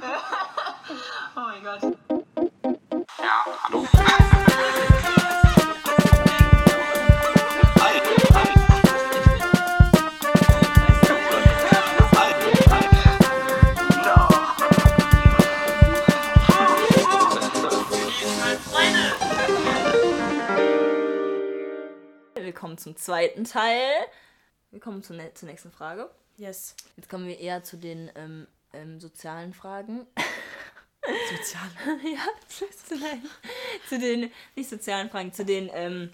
oh mein Gott. Ja, hallo. Willkommen zum zweiten Teil. Willkommen zur, ne zur nächsten Frage. Yes. Jetzt kommen wir eher zu den ähm, ähm, sozialen Fragen. Sozial. ja, zu, nein, zu den, nicht sozialen Fragen, zu den ähm,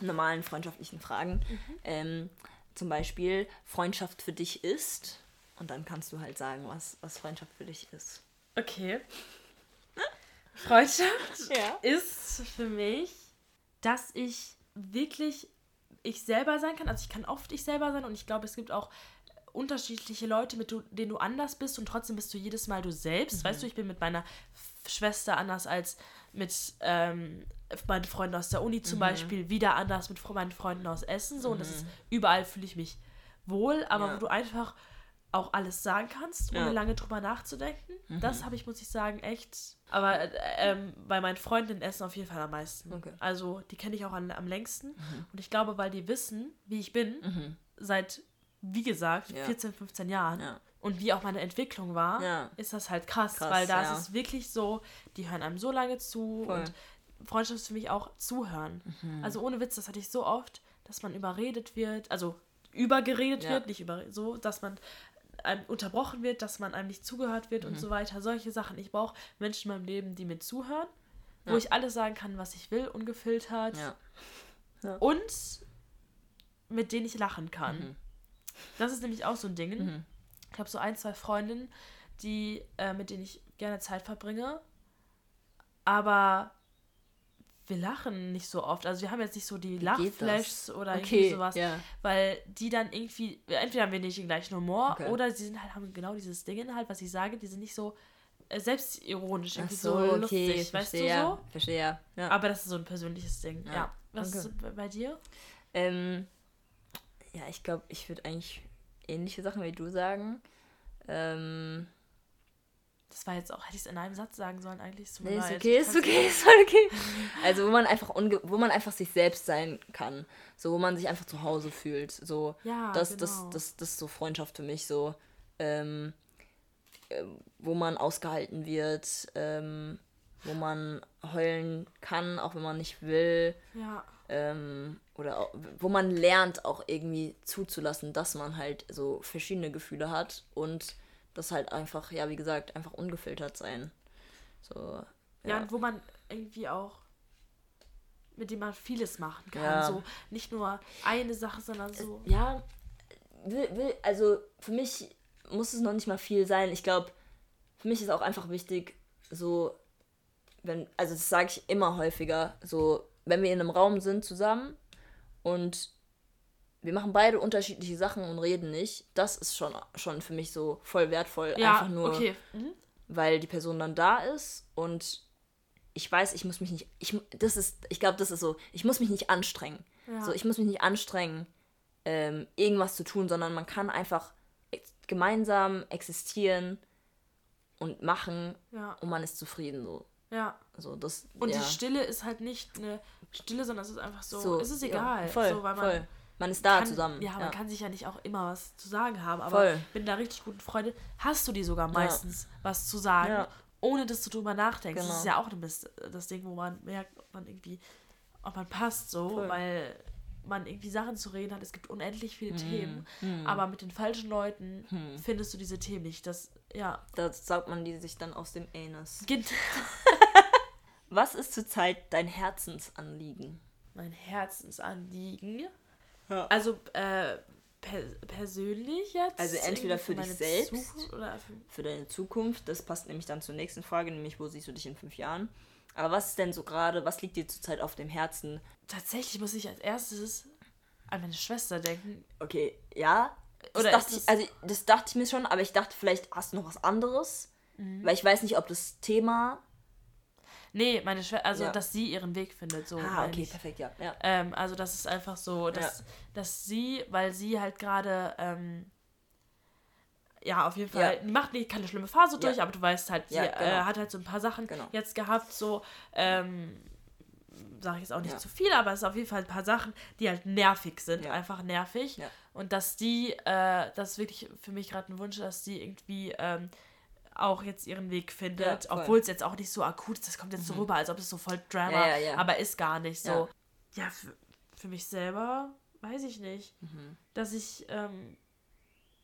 normalen freundschaftlichen Fragen. Ähm, zum Beispiel, Freundschaft für dich ist. Und dann kannst du halt sagen, was, was Freundschaft für dich ist. Okay. Freundschaft Ja. ist für mich, dass ich wirklich ich selber sein kann. Also ich kann oft ich selber sein und ich glaube, es gibt auch unterschiedliche Leute, mit du, denen du anders bist und trotzdem bist du jedes Mal du selbst. Weißt du, ich bin mit meiner Schwester anders als mit ähm, meinen Freunden aus der Uni zum Beispiel, wieder anders mit meinen Freunden aus Essen. So, und das ist überall fühle ich mich wohl, aber Ja. wo du einfach auch alles sagen kannst, ohne Ja. lange drüber nachzudenken. Das habe ich, muss ich sagen, echt. Aber äh, ähm, bei meinen Freunden in Essen auf jeden Fall am meisten. Okay. Also die kenne ich auch an, am längsten. Und ich glaube, weil die wissen, wie ich bin, seit, wie gesagt, Ja. 14, 15 Jahren Ja. und wie auch meine Entwicklung war, Ja. ist das halt krass, Krass, weil da ist es wirklich so, die hören einem so lange zu Voll. und Freundschaft ist für mich auch zuhören. Also ohne Witz, das hatte ich so oft, dass man überredet wird, also übergeredet wird, nicht über so, dass man einem unterbrochen wird, dass man einem nicht zugehört wird Mhm. und so weiter. Solche Sachen. Ich brauche Menschen in meinem Leben, die mir zuhören, wo ich alles sagen kann, was ich will, ungefiltert und mit denen ich lachen kann. Mhm. Das ist nämlich auch so ein Ding. Ich habe so ein, zwei Freundinnen, die, äh, mit denen ich gerne Zeit verbringe, aber wir lachen nicht so oft. Also wir haben jetzt nicht so die? Lachflashs oder Okay, irgendwie sowas, ja. weil die dann irgendwie, entweder haben wir nicht den gleichen Humor Okay. oder sie sind halt, haben genau dieses Ding halt, was ich sage, die sind nicht so äh, selbstironisch, irgendwie so, so, okay, lustig, ich weißt verstehe. du so? Verstehe, ja. Aber das ist so ein persönliches Ding, ja. Ja, Was okay. ist bei- bei dir? Ähm, ja, ich glaube, ich würde eigentlich ähnliche Sachen wie du sagen. Ähm, Das war jetzt auch, hätte ich es in einem Satz sagen sollen eigentlich. Mir nee, ist okay, ist okay, ist okay. Also wo man einfach unge wo man einfach sich selbst sein kann. So, wo man sich einfach zu Hause fühlt. So, Ja, das, das, genau. das, das ist so Freundschaft für mich, so, ähm, ähm, wo man ausgehalten wird, ähm, wo man heulen kann, auch wenn man nicht will. Ja, ähm, oder auch, wo man lernt auch irgendwie zuzulassen, dass man halt so verschiedene Gefühle hat und das halt einfach, ja, wie gesagt, einfach ungefiltert sein. So, ja. ja. und wo man irgendwie auch mit dem man vieles machen kann. Ja. So nicht nur eine Sache, sondern so. Ja, will, will, also für mich muss es noch nicht mal viel sein. Ich glaube, für mich ist auch einfach wichtig, so, wenn, also das sage ich immer häufiger, so, wenn wir in einem Raum sind zusammen und wir machen beide unterschiedliche Sachen und reden nicht, das ist schon, schon für mich so voll wertvoll. Ja, einfach nur, okay. Mhm. weil die Person dann da ist und ich weiß, ich muss mich nicht, ich, das ist, ich glaube, das ist so, ich muss mich nicht anstrengen. Ja. So, ich muss mich nicht anstrengen, ähm, irgendwas zu tun, sondern man kann einfach ex gemeinsam existieren und machen Ja, und man ist zufrieden so. Ja. Also das Und ja. die Stille ist halt nicht eine Stille, sondern es ist einfach so, so, es ist ja, egal. voll, so, man voll. Man ist da kann, zusammen. Ja, man kann sich ja nicht auch immer was zu sagen haben, aber Voll. mit einer richtig guten Freundin hast du die sogar meistens was zu sagen, Ja. ohne dass du drüber nachdenkst. Das Genau. ist ja auch das, das Ding, wo man merkt, ob man irgendwie, ob man passt so, Voll. weil man irgendwie Sachen zu reden hat. Es gibt unendlich viele Themen, aber mit den falschen Leuten findest du diese Themen nicht. Das, ja, Da saugt man die sich dann aus dem Anus. geht Was ist zurzeit dein Herzensanliegen? mein Herzensanliegen. Ja. Also, äh, per persönlich jetzt? Also entweder für dich selbst Zukunft oder für Für deine Zukunft, das passt nämlich dann zur nächsten Frage, nämlich wo siehst du dich in fünf Jahren? Aber was ist denn so gerade, was liegt dir zurzeit auf dem Herzen? Tatsächlich muss ich als erstes an meine Schwester denken. Okay, ja. Das Oder dachte ich, also das dachte ich mir schon, aber ich dachte, vielleicht hast du noch was anderes. Weil ich weiß nicht, ob das Thema. Nee, meine Schwester, also Ja. dass sie ihren Weg findet. So, Ah, okay, ich. perfekt, ja. ja. Ähm, also das ist einfach so, dass, Ja. dass sie, weil sie halt gerade ähm, ja, auf jeden Fall. Ja. Die macht nicht keine schlimme Phase durch, aber du weißt halt, sie äh, genau. hat halt so ein paar Sachen Genau. jetzt gehabt, so, ähm, sage ich jetzt auch nicht Ja. zu viel, aber es ist auf jeden Fall ein paar Sachen, die halt nervig sind, Ja. einfach nervig. Ja. Und dass die, äh, das ist wirklich für mich gerade ein Wunsch, dass die irgendwie ähm, auch jetzt ihren Weg findet, Ja. Mhm. obwohl es jetzt auch nicht so akut ist, das kommt jetzt so rüber, als ob es so voll Drama, Ja, ja, aber ist gar nicht so. Ja, für, für mich selber weiß ich nicht, Mhm. dass ich ähm,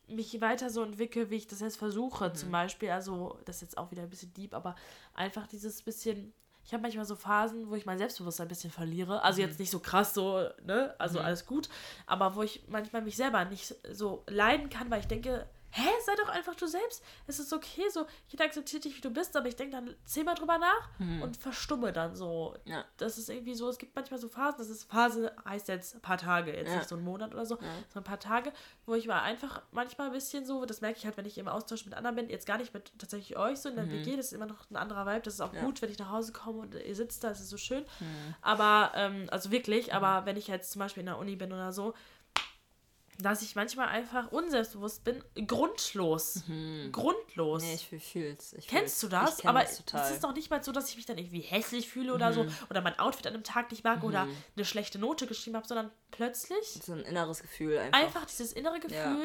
mich weiter so entwickle, wie ich das jetzt versuche, Mhm. zum Beispiel. Also, das ist jetzt auch wieder ein bisschen deep, aber einfach dieses bisschen. Ich habe manchmal so Phasen, wo ich mein Selbstbewusstsein ein bisschen verliere. Also Mhm. jetzt nicht so krass so, ne? Also alles gut. Aber wo ich manchmal mich selber nicht so leiden kann, weil ich denke, hä, sei doch einfach du selbst. Es ist okay, so, jeder akzeptiert dich, wie du bist, aber ich denke dann zehnmal drüber nach und verstumme dann so. Mhm. Ja. Das ist irgendwie so, es gibt manchmal so Phasen, das ist Phase, heißt jetzt ein paar Tage, jetzt Ja. nicht so ein Monat oder so, so ein paar Tage, wo ich mal einfach manchmal ein bisschen so, das merke ich halt, wenn ich im Austausch mit anderen bin, jetzt gar nicht mit tatsächlich euch so in der WG, das ist immer noch ein anderer Vibe, das ist auch Mhm. Ja. gut, wenn ich nach Hause komme und ihr sitzt da, das ist so schön. Mhm. Aber, ähm, also wirklich, aber wenn ich jetzt zum Beispiel in der Uni bin oder so, dass ich manchmal einfach unselbstbewusst bin, grundlos. Grundlos. Mhm. Nee, ich fühl's. Ich Kennst fühl's. du das? Kenn Aber das total. Mhm. es ist doch nicht mal so, dass ich mich dann irgendwie hässlich fühle oder so oder mein Outfit an einem Tag nicht mag oder eine schlechte Note geschrieben habe, sondern plötzlich so ein inneres Gefühl einfach. einfach dieses innere Gefühl, Ja.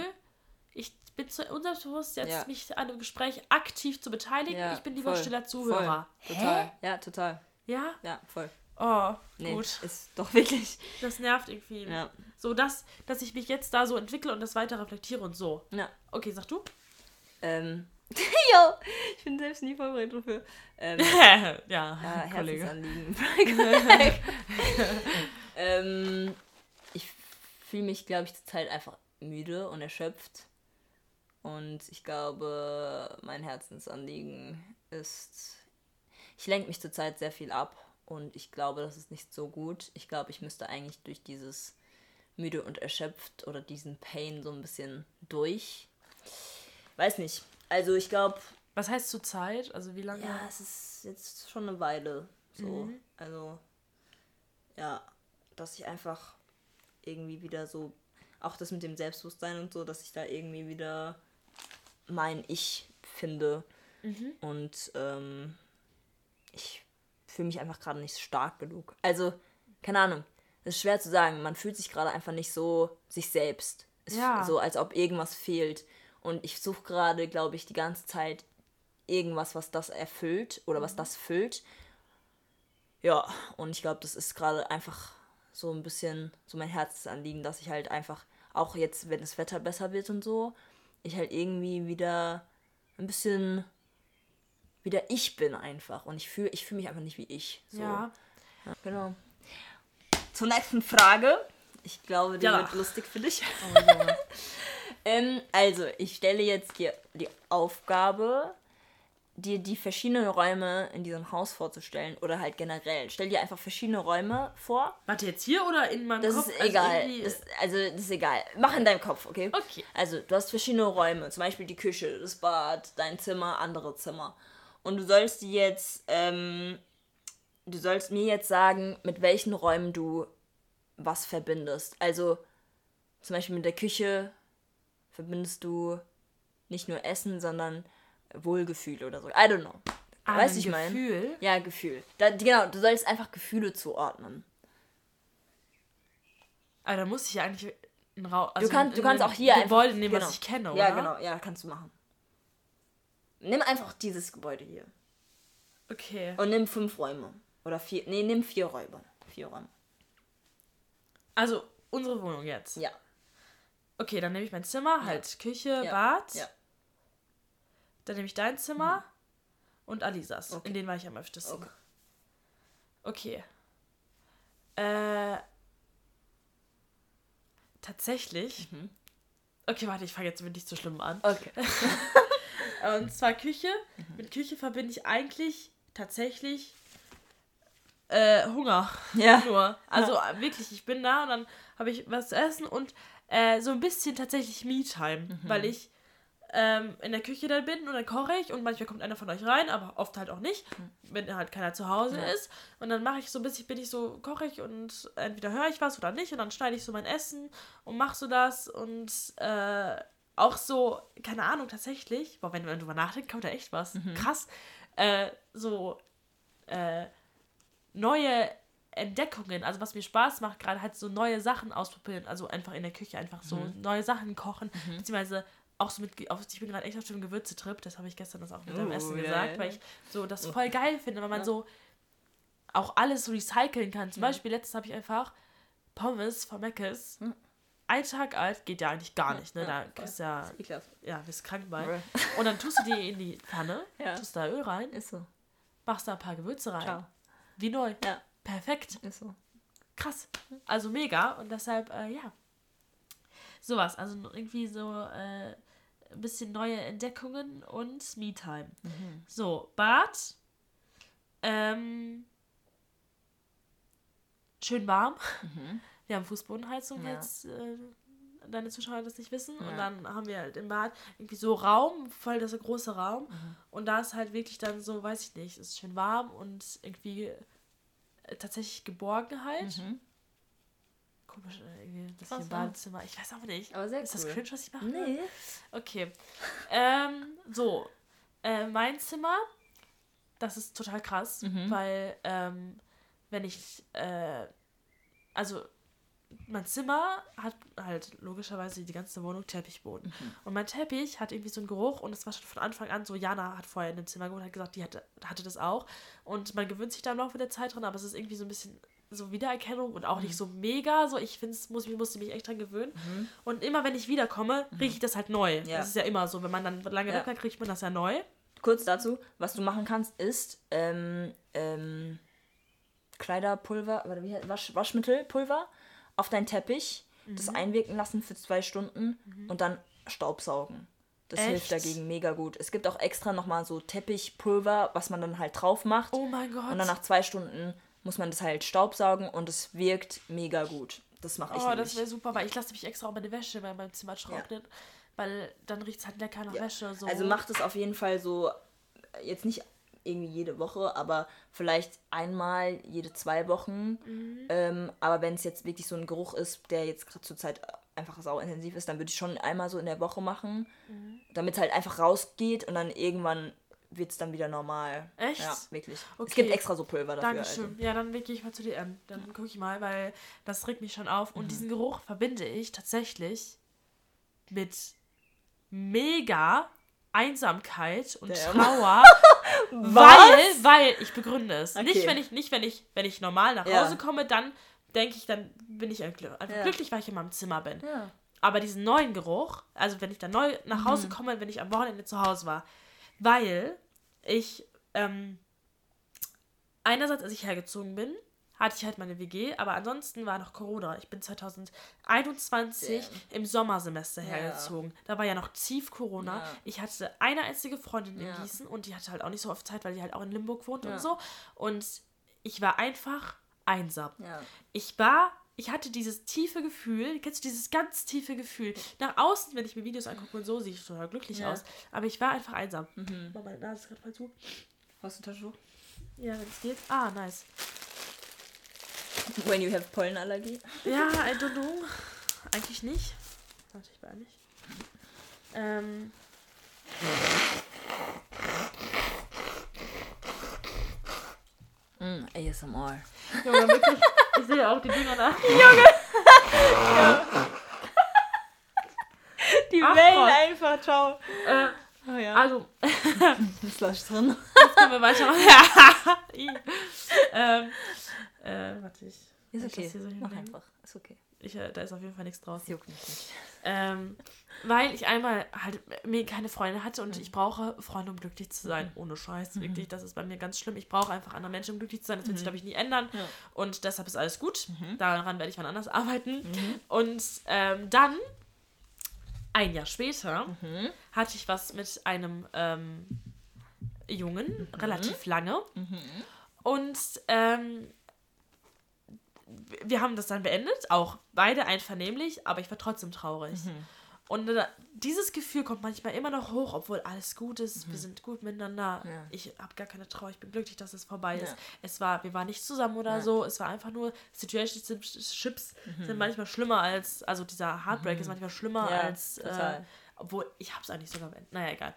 ich bin zu unselbstbewusst, jetzt Ja. mich an einem Gespräch aktiv zu beteiligen. Ja, ich bin lieber voll, stiller Zuhörer. Voll. Total. Hä? Ja, total. Ja? Ja, voll. Oh, Nee, gut. ist doch wirklich. Das nervt irgendwie. Ja. So, dass, dass ich mich jetzt da so entwickle und das weiter reflektiere und so. Ja. Okay, sag du? Ähm. jo, ich bin selbst nie vorbereitet dafür. Ähm, ja, ja, Kollege. Herzensanliegen. ähm, ich fühle mich, glaube ich, zurzeit einfach müde und erschöpft. Und ich glaube, mein Herzensanliegen ist. Ich lenke mich zurzeit sehr viel ab und ich glaube, das ist nicht so gut. Ich glaube, ich müsste eigentlich durch dieses müde und erschöpft oder diesen Pain so ein bisschen durch. Weiß nicht. Also ich glaube, Was heißt zur Zeit? Also wie lange? ja, es ist jetzt schon eine Weile so. Mhm. Also, ja, dass ich einfach irgendwie wieder so, auch das mit dem Selbstbewusstsein und so, dass ich da irgendwie wieder mein Ich finde. Mhm. Und ähm, ich fühle mich einfach gerade nicht stark genug. Also, keine Ahnung. Es ist schwer zu sagen. Man fühlt sich gerade einfach nicht so sich selbst. Es Ja. So, als ob irgendwas fehlt. Und ich suche gerade, glaube ich, die ganze Zeit irgendwas, was das erfüllt oder was das füllt. Ja, und ich glaube, das ist gerade einfach so ein bisschen so mein Herzensanliegen, dass ich halt einfach, auch jetzt, wenn das Wetter besser wird und so, ich halt irgendwie wieder ein bisschen wieder ich bin einfach. Und ich fühle ich fühl mich einfach nicht wie ich. So. Ja. Ja, genau. Zur nächsten Frage. Ich glaube, die Ja. wird lustig für dich. Oh, Junge. Ähm, also, ich stelle jetzt dir die Aufgabe, dir die verschiedenen Räume in diesem Haus vorzustellen oder halt generell. Stell dir einfach verschiedene Räume vor. Warte, jetzt hier oder in meinem Das Kopf? ist Also egal. irgendwie- das, also, das ist egal. Mach in deinem Kopf, okay? Okay. Also, du hast verschiedene Räume. Zum Beispiel die Küche, das Bad, dein Zimmer, andere Zimmer. Und du sollst die jetzt, ähm, du sollst mir jetzt sagen, mit welchen Räumen du was verbindest. Also, zum Beispiel mit der Küche verbindest du nicht nur Essen, sondern Wohlgefühl oder so. I don't know. Ah, weißt ein du, ich meine? Gefühl. Ja, Gefühl. Da, genau, du sollst einfach Gefühle zuordnen. Aber da muss ich ja eigentlich einen Raum. Also Du, kannst, du kannst ein auch hier einfach. Gebäude nehmen, genau. was ich kenne, oder? Ja, genau, ja, kannst du machen. Nimm einfach dieses Gebäude hier. Okay. Und nimm fünf Räume. Oder vier. Nee, nimm vier Räume. Vier Räume. Also, unsere Wohnung jetzt. Ja. Okay, dann nehme ich mein Zimmer, halt Küche, Ja. Bad. Ja. Dann nehme ich dein Zimmer und Alisas. Okay. In denen war ich am öftesten. Okay. Okay. Äh. Tatsächlich. Okay, warte, ich fange jetzt mit nicht so schlimm an. Okay. Und zwar Küche. Mit Küche verbinde ich eigentlich tatsächlich äh, Hunger. Ja. Nur. Also äh, wirklich, ich bin da und dann habe ich was zu essen und äh, so ein bisschen tatsächlich Me-Time, weil ich ähm, in der Küche dann bin und dann koche ich und manchmal kommt einer von euch rein, aber oft halt auch nicht, wenn halt keiner zu Hause Ja. ist. Und dann mache ich so ein bisschen, bin ich so, koche ich und entweder höre ich was oder nicht und dann schneide ich so mein Essen und mache so das und äh, auch so, keine Ahnung, tatsächlich, boah, wenn man drüber nachdenkt, kommt da echt was. Krass. Äh, so äh, neue Entdeckungen, also was mir Spaß macht, gerade halt so neue Sachen ausprobieren, also einfach in der Küche einfach so neue Sachen kochen, beziehungsweise auch so mit, auf, ich bin gerade echt auf dem Gewürzetrip, das habe ich gestern das auch mit dem Oh, Essen ja, gesagt, ja. weil ich so das voll geil finde, weil man so auch alles so recyceln kann. Zum Beispiel letztens habe ich einfach Pommes von Mc's, ein Tag alt, geht ja eigentlich gar nicht, ne? ja, da ist ja, Ekelhaft. ja, bist krank bei. Und dann tust du die in die Pfanne, Ja. tust da Öl rein, Ist so. machst da ein paar Gewürze rein. Ciao. Wie neu. Ja, Perfekt. ist so. Krass. Also mega. Und deshalb, äh, ja. Sowas. Also irgendwie so äh, ein bisschen neue Entdeckungen und Me-Time. So, Bad. Ähm, schön warm. Wir haben Fußbodenheizung Ja. jetzt. Äh, deine Zuschauer das nicht wissen. Und Ja. dann haben wir halt im Bad irgendwie so Raum, voll das große Raum. Mhm. Und da ist halt wirklich dann so, weiß ich nicht, es ist schön warm und irgendwie äh, tatsächlich Geborgenheit. Mhm. Komisch, äh, irgendwie, das Krass, hier im ja. Badezimmer. Ich weiß auch nicht. Aber sehr ist das cool. cringe, was ich mache? Nee. Okay. ähm, so. Äh, mein Zimmer, das ist total krass, Mhm. weil ähm, wenn ich, äh, also mein Zimmer hat halt logischerweise die ganze Wohnung Teppichboden. Mhm. Und mein Teppich hat irgendwie so einen Geruch und es war schon von Anfang an so, Jana hat vorher in dem Zimmer gewohnt, hat gesagt, die hatte, hatte das auch. Und man gewöhnt sich da im Laufe der Zeit dran, aber es ist irgendwie so ein bisschen so Wiedererkennung und auch nicht so mega. So, ich finde es, muss, ich musste mich echt dran gewöhnen. Und immer wenn ich wiederkomme, rieche ich das halt neu. Ja. Das ist ja immer so, wenn man dann lange Ja. weg war, kriegt man das ja neu. Kurz dazu, was du machen kannst, ist ähm, ähm, Kleiderpulver, Wasch, Waschmittelpulver auf deinen Teppich, das Mhm. einwirken lassen für zwei Stunden und dann Staubsaugen. Das hilft Echt? dagegen mega gut. Es gibt auch extra nochmal so Teppichpulver, was man dann halt drauf macht. Oh mein Gott. Und dann nach zwei Stunden muss man das halt staubsaugen und es wirkt mega gut. Das mache ich oh, nämlich. das wäre super, weil ich lasse mich extra auch meine Wäsche bei meinem Zimmer trocknen, weil dann riecht es halt lecker nach Wäsche. So. Also macht es auf jeden Fall so, jetzt nicht irgendwie jede Woche, aber vielleicht einmal jede zwei Wochen. Mhm. Ähm, aber wenn es jetzt wirklich so ein Geruch ist, der jetzt gerade zur Zeit einfach sauintensiv ist, dann würde ich schon einmal so in der Woche machen, Mhm. damit es halt einfach rausgeht und dann irgendwann wird es dann wieder normal. Echt? Ja, wirklich. Es Okay. gibt extra so Pulver dafür. Dankeschön. Also. Ja, dann gehe ich mal zu DM. Dann gucke ich mal, weil das regt mich schon auf. Mhm. Und diesen Geruch verbinde ich tatsächlich mit mega Einsamkeit und Damn. Trauer. weil, weil, ich begründe es. Nicht, Okay. wenn ich, nicht, wenn ich, wenn ich normal nach Ja. Hause komme, dann denke ich, dann bin ich einfach einfach Ja. glücklich, weil ich in meinem Zimmer bin. Ja. Aber diesen neuen Geruch, also wenn ich dann neu nach Mhm. Hause komme, wenn ich am Wochenende zu Hause war, weil ich ähm, einerseits, als ich hergezogen bin, hatte ich halt meine WG, aber ansonsten war noch Corona. Ich bin 2021 Damn. im Sommersemester Ja. hergezogen. Da war ja noch tief Corona. Ja. Ich hatte eine einzige Freundin in Ja. Gießen und die hatte halt auch nicht so oft Zeit, weil die halt auch in Limburg wohnt und so. Und ich war einfach einsam. Ich war, ich hatte dieses tiefe Gefühl, kennst du dieses ganz tiefe Gefühl? Nach außen, wenn ich mir Videos angucke und so, sehe ich total glücklich Ja. aus. Aber ich war einfach einsam. Mhm. Mach meine Nase ist gerade voll zu. Hast du ein Taschentuch? Ja, wenn es geht. Ah, nice. When you have Pollenallergie. Ja, I don't know. Eigentlich nicht. Warte, ich war nicht. Ähm. Mm, ASMR. Junge, wirklich. Ich sehe auch die Dinger da. Die Ach, Wellen Gott. einfach, ciao. Äh, Oh ja. also, Ist Flasch drin. Können wir weitermachen. Ähm, äh, warte, ich. Ist okay. so Mach einfach. Ist okay. ich äh, da ist auf jeden Fall nichts draus. Das juckt mich nicht. Ähm, weil ich einmal halt mir keine Freunde hatte und ich brauche Freunde, um glücklich zu sein. Ohne Scheiß, wirklich. Das ist bei mir ganz schlimm. Ich brauche einfach andere Menschen, um glücklich zu sein. Das wird sich, glaube ich, nie ändern. Ja. Und deshalb ist alles gut. Daran werde ich wann anders arbeiten. Und ähm, dann, ein Jahr später, hatte ich was mit einem ähm, Jungen, relativ lange. Und ähm, wir haben das dann beendet, auch beide einvernehmlich, aber ich war trotzdem traurig. Und äh, dieses Gefühl kommt manchmal immer noch hoch, obwohl alles gut ist, wir sind gut miteinander. Ja. Ich habe gar keine Trauer, ich bin glücklich, dass es vorbei ist. Ja. Es war, wir waren nicht zusammen oder Ja. so, es war einfach nur, Situationships sind manchmal schlimmer als, also dieser Heartbreak ist manchmal schlimmer als, äh. Obwohl, ich hab's eigentlich sogar. Naja, egal.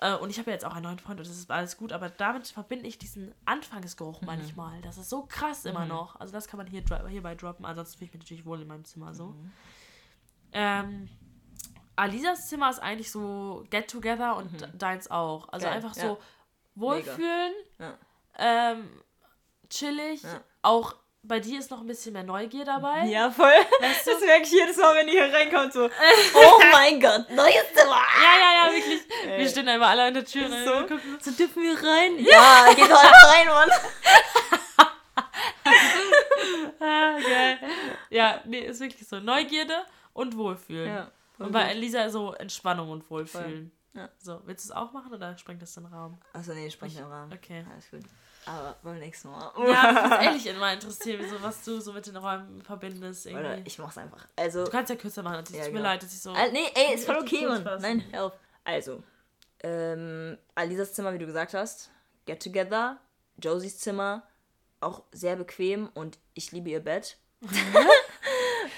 Äh, und ich habe ja jetzt auch einen neuen Freund und das ist alles gut, aber damit verbinde ich diesen Anfangsgeruch Mhm. manchmal. Das ist so krass immer noch. Also das kann man hier hierbei droppen. Ansonsten fühle ich mich natürlich wohl in meinem Zimmer so. Mhm. Ähm, Alisas Zimmer ist eigentlich so Get Together und deins auch. Also Mhm. Geil, einfach ja. so wohlfühlen, Ja. ähm, chillig. Ja. Auch bei dir ist noch ein bisschen mehr Neugier dabei. Ja, voll. Weißt du? Das merke ich jedes Mal, wenn ihr hier reinkommt, so, oh mein Gott, neues Zimmer. Ja, ja, ja, wirklich. Ey. Wir stehen immer alle an der Tür. Ne? so? Gucken So dürfen wir rein? Ja, geht doch einfach rein, Mann. Ah, geil. Ja, nee, ist wirklich so. Neugierde und Wohlfühlen. Ja, und bei. Elisa so Entspannung und Wohlfühlen. Ja. So, willst du es auch machen oder sprengt das den Raum? Achso, nee, sprich im Rahmen. Okay. Alles gut. Aber beim nächsten Mal. Ja, mich würde ehrlich immer interessieren, so, was du so mit den Räumen verbindest. Oder Irgendwie. ich mach's einfach. Also, Du kannst ja kürzer machen. Es Ja, tut mir genau. leid, dass ich so. Ah, nee, ey, ist voll okay, Mann. Nein, auf. Also, ähm, Alisas Zimmer, wie du gesagt hast, Get Together, Josies Zimmer, auch sehr bequem und ich liebe ihr Bett.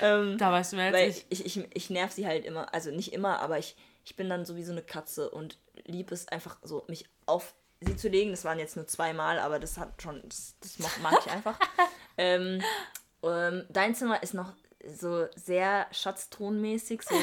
ähm, Da weißt du mehr weil ich. ich, ich, ich, ich nerv sie halt immer, also nicht immer, aber ich, ich bin dann so wie so eine Katze und lieb es einfach so, mich auf sie zu legen. Das waren jetzt nur zweimal, aber das hat schon, das, das mag, ich einfach. ähm, ähm, dein Zimmer ist noch so sehr schatztonmäßig, so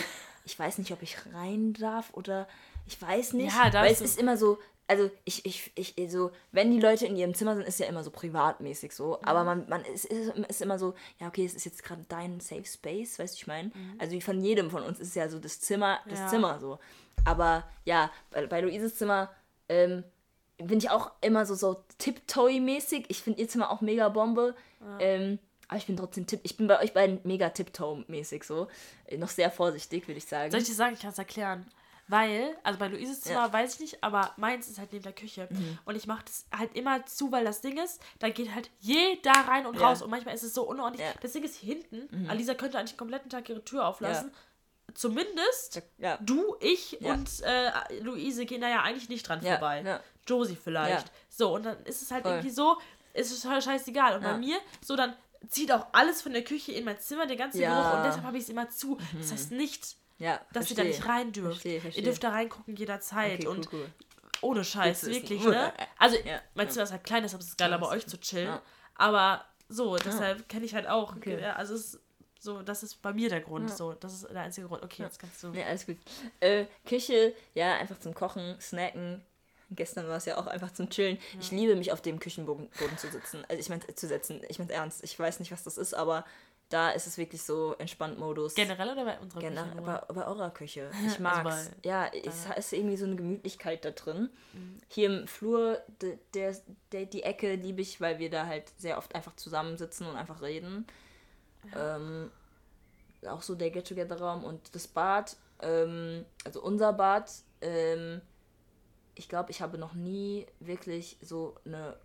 ich weiß nicht, ob ich rein darf oder ich weiß nicht, Ja, weil es ist immer so, also ich, ich, ich, so, wenn die Leute in ihrem Zimmer sind, ist ja immer so privatmäßig so, aber Mhm. man, man ist, ist, ist immer so, ja okay, es ist jetzt gerade dein Safe Space, weißt du, ich meine, Mhm. also wie von jedem von uns ist ja so das Zimmer, das Ja. Zimmer so, aber ja, bei, bei Luises Zimmer, ähm, bin ich auch immer so, so Tiptoe-mäßig. Ich finde ihr Zimmer auch mega Bombe. Ähm, aber ich bin trotzdem Tipp. Ich bin bei euch beiden mega Tiptoe-mäßig so. Äh, Noch sehr vorsichtig, würde ich sagen. Soll ich dir sagen, ich kann es erklären. Weil, also bei Luises Zimmer weiß ich nicht, aber meins ist halt neben der Küche. Mhm. Und ich mache das halt immer zu, weil das Ding ist, da geht halt jeder rein und Ja. raus. Und manchmal ist es so unordentlich. Ja. Mhm. Das Ding ist hinten. Alisa könnte eigentlich den kompletten Tag ihre Tür auflassen. Zumindest ja. du, ich Ja. und äh, Luise gehen da ja eigentlich nicht dran Ja, vorbei. Ja. Josie vielleicht. Ja. So, und dann ist es halt Voll. irgendwie so, ist es halt scheißegal. Und bei Ja. mir, so dann zieht auch alles von der Küche in mein Zimmer, der ganze Ja. Mhm. Geruch. Und deshalb habe ich es immer zu. Das heißt nicht, ja dass ihr da nicht rein dürft. Verstehe, verstehe. Ihr dürft da reingucken jederzeit. Okay, und cool. ohne Scheiß, wirklich, ne? Also, Ja, mein ja. Zimmer ist halt klein, deshalb ist es geil, bei euch zu chillen. Ja. Aber so, deshalb kenne ich halt auch. Okay. ja, Also, es so, das ist bei mir der Grund. So, das ist der einzige Grund. Okay, jetzt kannst du. Nee, alles gut. Äh, Küche, ja, einfach zum Kochen, Snacken. Gestern war es ja auch einfach zum Chillen. Ich liebe mich auf dem Küchenboden Boden zu sitzen. Also ich meine zu setzen. Ich meine ernst. Ich weiß nicht, was das ist, aber da ist es wirklich so entspannt Modus. Generell oder bei unserer Genau, Küche bei, bei eurer Küche. Ich mag's. bei ja, es ist irgendwie so eine Gemütlichkeit da drin. Hier im Flur, de, der, der, die Ecke liebe ich, weil wir da halt sehr oft einfach zusammensitzen und einfach reden. Ähm, auch so der Get-Together-Raum und das Bad, ähm, also unser Bad, ähm, ich glaube, ich habe noch nie wirklich so eine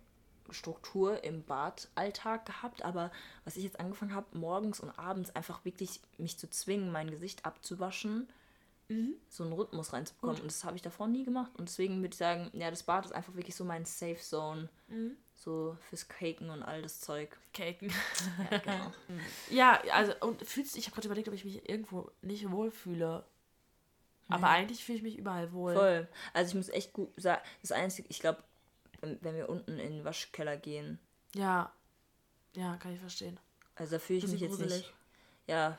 Struktur im Badalltag gehabt, aber was ich jetzt angefangen habe, morgens und abends einfach wirklich mich zu zwingen, mein Gesicht abzuwaschen, so einen Rhythmus reinzubekommen. Und das habe ich davor nie gemacht. Und deswegen würde ich sagen, ja, das Bad ist einfach wirklich so mein Safe Zone. So fürs Caken und all das Zeug. Caken. Ja, genau. ja, also, und fühlst ich habe gerade überlegt, ob ich mich irgendwo nicht wohlfühle. Aber eigentlich fühle ich mich überall wohl. Voll. Also ich muss echt gut sagen, das Einzige, ich glaube, wenn, wir unten in den Waschkeller gehen, Ja. Ja, kann ich verstehen. also da fühle ich mich jetzt gruselig. nicht. Ja,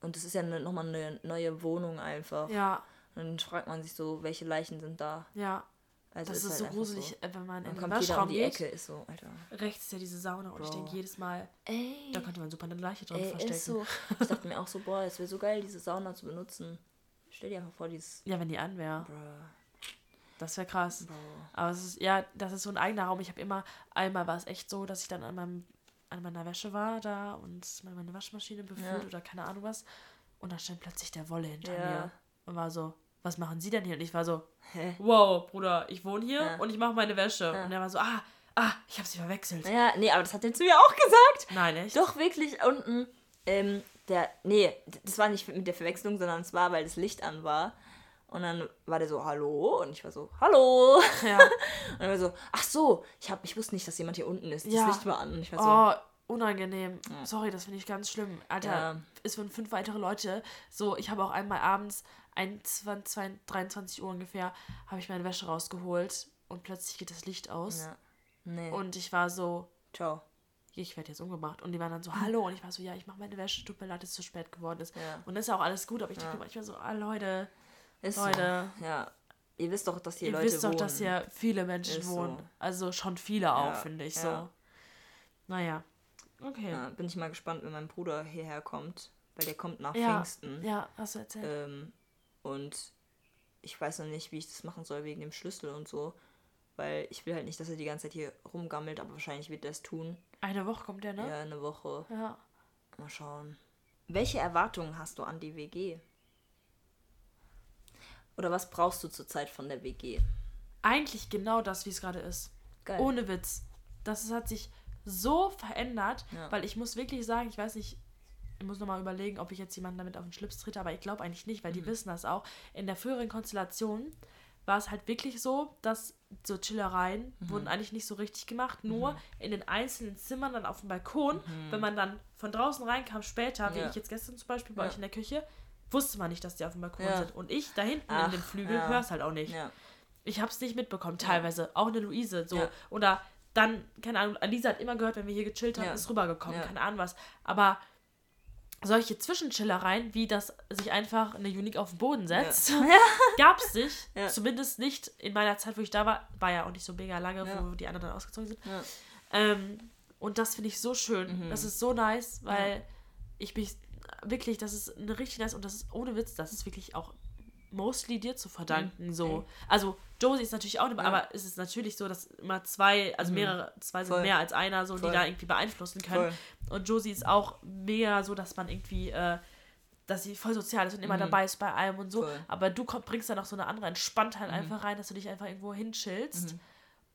und das ist ja ne, nochmal eine neue Wohnung einfach. Ja, Und dann fragt man sich so, welche Leichen sind da. ja. Also Das ist, halt so gruselig, äh, wenn man in den kommt jeder um Waschraum die geht. Ecke, ist so, Alter. Rechts ist ja diese Sauna und ich Bro. denke jedes Mal, Ey, da könnte man super eine Leiche drin ey verstecken. ist so. Ich dachte mir auch so, boah, es wäre so geil, diese Sauna zu benutzen. Stell dir einfach vor, dieses. Ja, wenn die an wäre. Das wäre krass. Bro. Aber es ist, ja, das ist so ein eigener Raum. Ich habe immer, einmal war es echt so, dass ich dann an, meinem, an meiner Wäsche war da und meine Waschmaschine befüllt Ja. oder keine Ahnung was. Und dann stand plötzlich der Wolle hinter Ja. mir und war so, was machen Sie denn hier? Und ich war so, Hä? wow, Bruder, ich wohne hier Ja. und ich mache meine Wäsche. Ja. Und er war so, ah, ah, ich habe sie verwechselt. Naja, nee, aber das hat er zu mir auch gesagt. Nein, echt? Doch, wirklich unten. Ähm, der. Nee, das war nicht mit der Verwechslung, sondern es war, weil das Licht an war. Und dann war der so, hallo? Und ich war so, hallo? Ja. Und er war so, ach so, ich, hab, ich wusste nicht, dass jemand hier unten ist. Das Ja. Licht war an. Und ich war so, Oh, unangenehm. Sorry, das finde ich ganz schlimm. Alter, Ja. es waren fünf weitere Leute. So, ich habe auch einmal abends 21, 23 Uhr ungefähr, habe ich meine Wäsche rausgeholt und plötzlich geht das Licht aus. Ja. Nee. Und ich war so, Ciao. Ich werde jetzt umgebracht. Und die waren dann so, hallo. Und ich war so, ja, ich mache meine Wäsche, tut mir leid, dass es zu spät geworden ist. Ja. Und das ist ja auch alles gut, aber ich denke manchmal so, ah, Leute, Ist Leute. So. Ja. Ihr wisst doch, dass hier ihr Leute wisst doch, wohnen. dass hier viele Menschen Ist so. wohnen. Also schon viele auch, Ja, finde ich ja. so. Naja. Okay. Ja, bin ich mal gespannt, wenn mein Bruder hierher kommt. Weil der kommt nach Ja, Pfingsten. ja, hast du erzählt. Ähm, und ich weiß noch nicht, wie ich das machen soll wegen dem Schlüssel und so. Weil ich will halt nicht, dass er die ganze Zeit hier rumgammelt, aber wahrscheinlich wird er es tun. Eine Woche kommt der, ne? Ja, eine Woche. Ja. Mal schauen. Welche Erwartungen hast du an die WG? Oder was brauchst du zurzeit von der WG? Eigentlich genau das, wie es gerade ist. Geil. Ohne Witz. Das hat sich so verändert, Ja. weil ich muss wirklich sagen, ich weiß nicht, ich muss nochmal überlegen, ob ich jetzt jemanden damit auf den Schlips trete, aber ich glaube eigentlich nicht, weil die wissen das auch. In der früheren Konstellation war es halt wirklich so, dass so Chillereien wurden eigentlich nicht so richtig gemacht, nur in den einzelnen Zimmern dann auf dem Balkon, wenn man dann von draußen reinkam später, wie Ja. ich jetzt gestern zum Beispiel bei Ja. euch in der Küche, wusste man nicht, dass die auf dem Balkon Ja. sind. Und ich da hinten Ach, in dem Flügel ja. hör's halt auch nicht. Ich habe es nicht mitbekommen, teilweise. Auch eine Luise. So. Oder dann, keine Ahnung, Alisa hat immer gehört, wenn wir hier gechillt haben, ist rübergekommen, keine Ahnung was. Aber solche Zwischenchillereien, wie das sich einfach eine Unique auf den Boden setzt, gab es nicht. Ja. Zumindest nicht in meiner Zeit, wo ich da war. War ja auch nicht so mega lange, Ja. wo die anderen dann ausgezogen sind. Ja. Ähm, und das finde ich so schön. Mhm. Das ist so nice, weil ich mich wirklich, das ist eine richtig nice und das ist ohne Witz, das ist wirklich auch mostly dir zu verdanken. So. Mhm. Also Josie ist natürlich auch dabei, aber es ist natürlich so, dass immer zwei, also mehrere, zwei sind Mhm. Voll. mehr als einer, so Voll. die da irgendwie beeinflussen können. Und Josie ist auch mega so, dass man irgendwie, äh, dass sie voll sozial ist und immer dabei ist bei allem und so. Mhm. Voll. Aber du komm, bringst da noch so eine andere Mhm. Entspanntheit einfach rein, dass du dich einfach irgendwo hinchillst.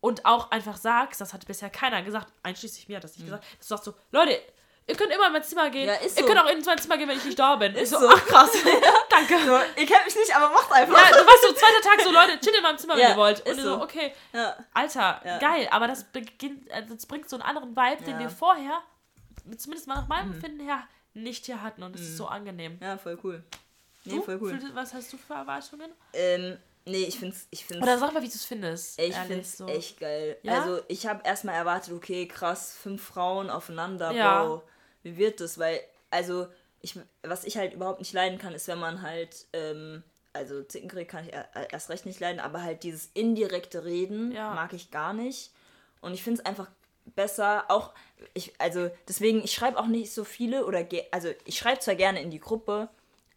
Und auch einfach sagst, das hat bisher keiner gesagt, einschließlich mir hat das nicht gesagt, dass du sagst so, Leute, ihr könnt immer in mein Zimmer gehen. Mhm. Ja, ist ihr so. könnt auch in mein Zimmer gehen, wenn ich nicht da bin. Ist so, so. ach krass. Danke. So, ihr kennt mich nicht, aber macht einfach. Ja, du warst so zweiter Tag so, Leute, chillt in meinem Zimmer, wenn Ja, ihr wollt. Und ist so, okay, Ja. Alter, geil, aber das beginnt, also das bringt so einen anderen Vibe, den. Mhm. wir vorher, zumindest mal nach meinem Empfinden her, nicht hier hatten. Und es ist so angenehm. ja, voll cool. Nee, Du? voll cool. Was hast du für Erwartungen? Ähm, nee, ich find's, ich find's, Oder sag mal, wie du es findest. ich ehrlich, find's so. echt geil. Ja? Also, ich habe erstmal erwartet, okay, krass, fünf Frauen aufeinander, Ja. wow, wie wird das? Weil, also, ich, was ich halt überhaupt nicht leiden kann, ist, wenn man halt, ähm, also Zickenkrieg kann ich er- erst recht nicht leiden, aber halt dieses indirekte Reden Ja. mag ich gar nicht. Und ich finde es einfach besser, auch, ich, also deswegen, ich schreibe auch nicht so viele oder, ge also ich schreibe zwar gerne in die Gruppe,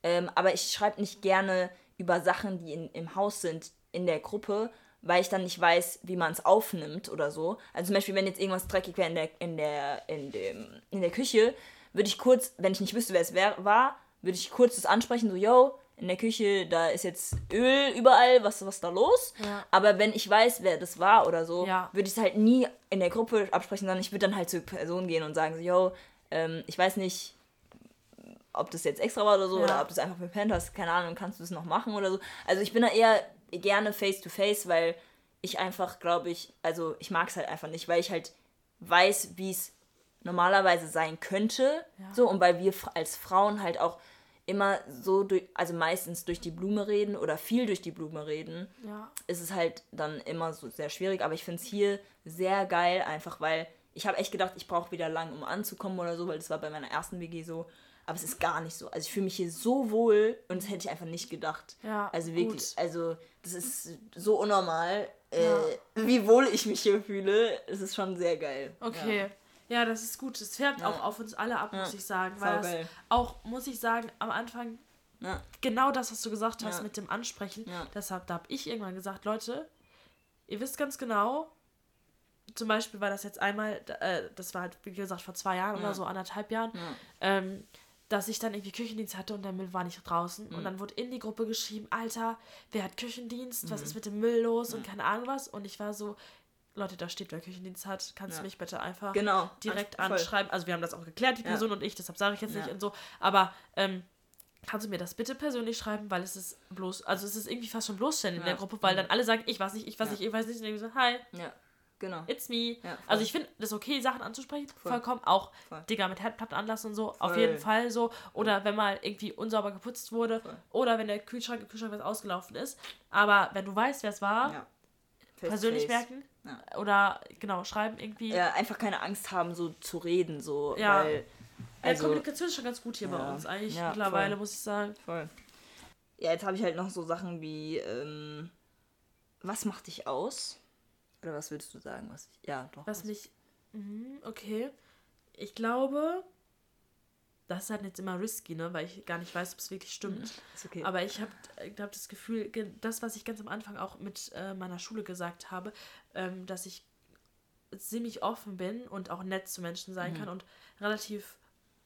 ähm, aber ich schreibe nicht gerne über Sachen, die in, im Haus sind, in der Gruppe, weil ich dann nicht weiß, wie man es aufnimmt oder so. Also zum Beispiel, wenn jetzt irgendwas dreckig wäre in der, in der, in dem, in der Küche, würde ich kurz, wenn ich nicht wüsste, wer es wär, war, würde ich kurz das ansprechen, so, yo, in der Küche, da ist jetzt Öl überall, was was da los? Ja. Aber wenn ich weiß, wer das war oder so, Ja. würde ich es halt nie in der Gruppe absprechen, sondern ich würde dann halt zur Person gehen und sagen so, yo, ähm, ich weiß nicht, ob das jetzt extra war oder so, Ja. oder ob du es einfach verpennt hast, keine Ahnung, kannst du es noch machen oder so. Also ich bin da eher gerne face to face, weil ich einfach, glaube ich, also ich mag es halt einfach nicht, weil ich halt weiß, wie es normalerweise sein könnte. So, und weil wir als Frauen halt auch immer so durch, also meistens durch die Blume reden oder viel durch die Blume reden, Ja. ist es halt dann immer so sehr schwierig. Aber ich finde es hier sehr geil, einfach weil ich habe echt gedacht, ich brauche wieder lang, um anzukommen oder so, weil das war bei meiner ersten WG so. Aber es ist gar nicht so. Also ich fühle mich hier so wohl und das hätte ich einfach nicht gedacht. Ja, Also wirklich, gut. also das ist so unnormal, äh, wie wohl ich mich hier fühle. Es ist schon sehr geil. Okay. Ja, das ist gut. Es färbt auch auf uns alle ab, muss ich sagen. Weil das Saugeil. auch, muss ich sagen, am Anfang Ja. genau das, was du gesagt hast Ja. mit dem Ansprechen. Ja. Deshalb, da habe ich irgendwann gesagt, Leute, ihr wisst ganz genau, zum Beispiel war das jetzt einmal, äh, das war halt, wie gesagt, vor zwei Jahren oder so, anderthalb Jahren, ähm, dass ich dann irgendwie Küchendienst hatte und der Müll war nicht draußen. Mhm. Und dann wurde in die Gruppe geschrieben, Alter, wer hat Küchendienst? Was ist mit dem Müll los? Und keine Ahnung was. Und ich war so, Leute, da steht, wer Küchendienst hat. Kannst du Ja. mich bitte einfach Genau. direkt Voll. anschreiben? Also wir haben das auch geklärt, die Ja. Person und ich, deshalb sage ich jetzt nicht Ja. und so. Aber ähm, kannst du mir das bitte persönlich schreiben, weil es ist bloß, also es ist irgendwie fast schon bloßstellen in Ja. der Gruppe, weil dann alle sagen, ich weiß nicht, ich weiß Ja. nicht, ich weiß nicht. Und ich so, hi. Ja. Genau. It's me. Ja, also ich finde das okay, Sachen anzusprechen, Voll. vollkommen. Auch, Voll. Digga, mit Herdplatten anlassen und so, auf Voll. jeden Fall so. Oder wenn mal irgendwie unsauber geputzt wurde. Oder wenn der Kühlschrank, im Kühlschrank was ausgelaufen ist. Aber wenn du weißt, wer es war, Ja. Face persönlich face. merken. Ja. Oder, genau, schreiben irgendwie. Ja, einfach keine Angst haben, so zu reden, so. Ja. Weil, Ja, also, Kommunikation ist schon ganz gut hier bei Ja. uns eigentlich Ja, mittlerweile, muss ich sagen. Voll. Ja, jetzt habe ich halt noch so Sachen wie, ähm, was macht dich aus? Oder was würdest du sagen? Was ich, ja, doch. Was mich. Mhm, okay. Ich glaube, das ist halt jetzt immer risky, ne? Weil ich gar nicht weiß, ob es wirklich stimmt. ist okay. Aber ich habe hab das Gefühl, ge- das, was ich ganz am Anfang auch mit äh, meiner Schule gesagt habe, ähm, dass ich ziemlich offen bin und auch nett zu Menschen sein kann und relativ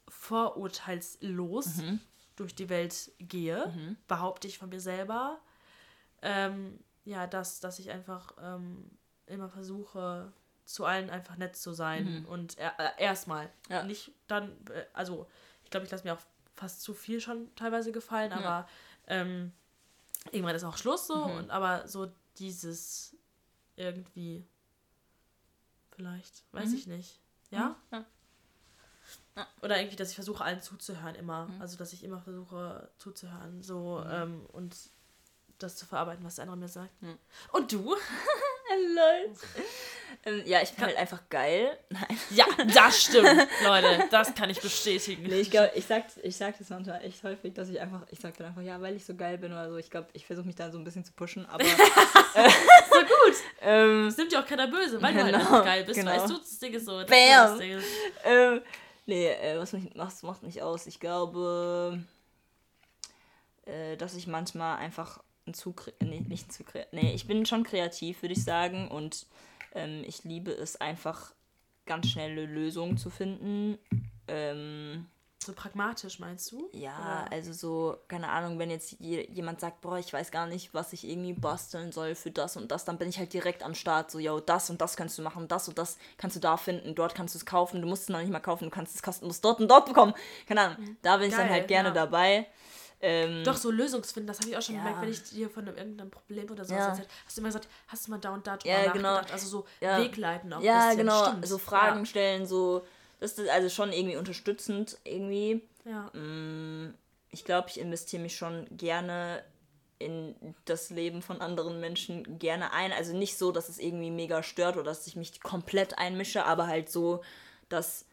vorurteilslos durch die Welt gehe, behaupte ich von mir selber. Ähm, ja, dass, dass ich einfach ähm, immer versuche, zu allen einfach nett zu sein. Und er, äh, erstmal. Ja. Nicht dann, äh, also ich glaube, ich lasse mir auch fast zu viel schon teilweise gefallen, aber ähm, irgendwann ist auch Schluss so. Und aber so dieses irgendwie vielleicht, weiß ich nicht. Ja? Ja. Oder irgendwie, dass ich versuche, allen zuzuhören immer. Also, dass ich immer versuche, zuzuhören. So, ähm, und das zu verarbeiten, was der andere mir sagt. Und du? Lol. ähm, ja, ich bin halt einfach geil. Nein. Ja, das stimmt, Leute. Das kann ich bestätigen. Nee, ich glaube, ich sag, ich sag das manchmal echt häufig, dass ich einfach, ich sag dann einfach, ja, weil ich so geil bin oder so. Ich glaube, ich versuche mich da so ein bisschen zu pushen, aber. so gut. ähm, Das nimmt ja auch keiner böse, weil du halt Genau, einfach geil bist, genau. weißt du? Das Ding ist so. Das Bam. Das Ding ist, ähm, nee, äh, was, mich, was macht mich aus? Ich glaube, äh, dass ich manchmal einfach ein zu, nee, nicht zu kreativ, nee, ich bin schon kreativ, würde ich sagen, und ähm, ich liebe es einfach, ganz schnelle Lösungen zu finden. Ähm, so pragmatisch, meinst du? Ja, Oder? also so, keine Ahnung, wenn jetzt je, jemand sagt, boah, ich weiß gar nicht, was ich irgendwie basteln soll für das und das, dann bin ich halt direkt am Start, so, yo, das und das kannst du machen, das und das kannst du da finden, dort kannst du es kaufen, du musst es noch nicht mal kaufen, du kannst es kostenlos dort und dort bekommen. Keine Ahnung, da bin ich dann Geil, halt gerne ja. dabei. Ähm, Doch, so Lösungsfinden, das habe ich auch schon Ja. gemerkt, wenn ich dir von einem, irgendeinem Problem oder so Ja. erzählt hast du immer gesagt, hast du mal da und da drüber Ja, genau. nachgedacht? Also so Ja. Wegleiten auch ja, bisschen. genau, Stimmt. so Fragen stellen, so, das ist also schon irgendwie unterstützend, irgendwie. Ja. Mm, ich glaube, ich investiere mich schon gerne in das Leben von anderen Menschen gerne ein. Also nicht so, dass es irgendwie mega stört oder dass ich mich komplett einmische, aber halt so, dass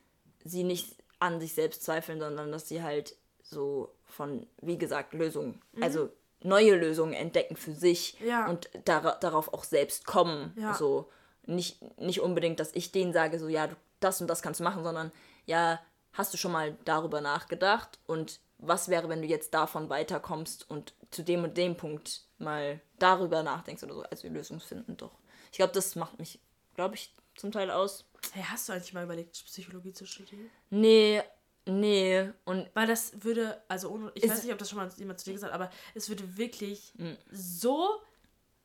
sie nicht an sich selbst zweifeln, sondern dass sie halt so von, wie gesagt, Lösungen, also neue Lösungen entdecken für sich Mhm. Ja. und dara darauf auch selbst kommen. Ja. So nicht, nicht unbedingt, dass ich denen sage, so ja, du, das und das kannst du machen, sondern ja, hast du schon mal darüber nachgedacht und was wäre, wenn du jetzt davon weiterkommst und zu dem und dem Punkt mal darüber nachdenkst oder so, also die Lösung finden doch. Ich glaube, das macht mich, glaube ich, zum Teil aus. Hey, hast du eigentlich mal überlegt, Psychologie zu studieren? Nee, nee. Und Weil das würde, also ohne, ich weiß nicht, ob das schon mal jemand zu dir gesagt hat, aber es würde wirklich Hm. so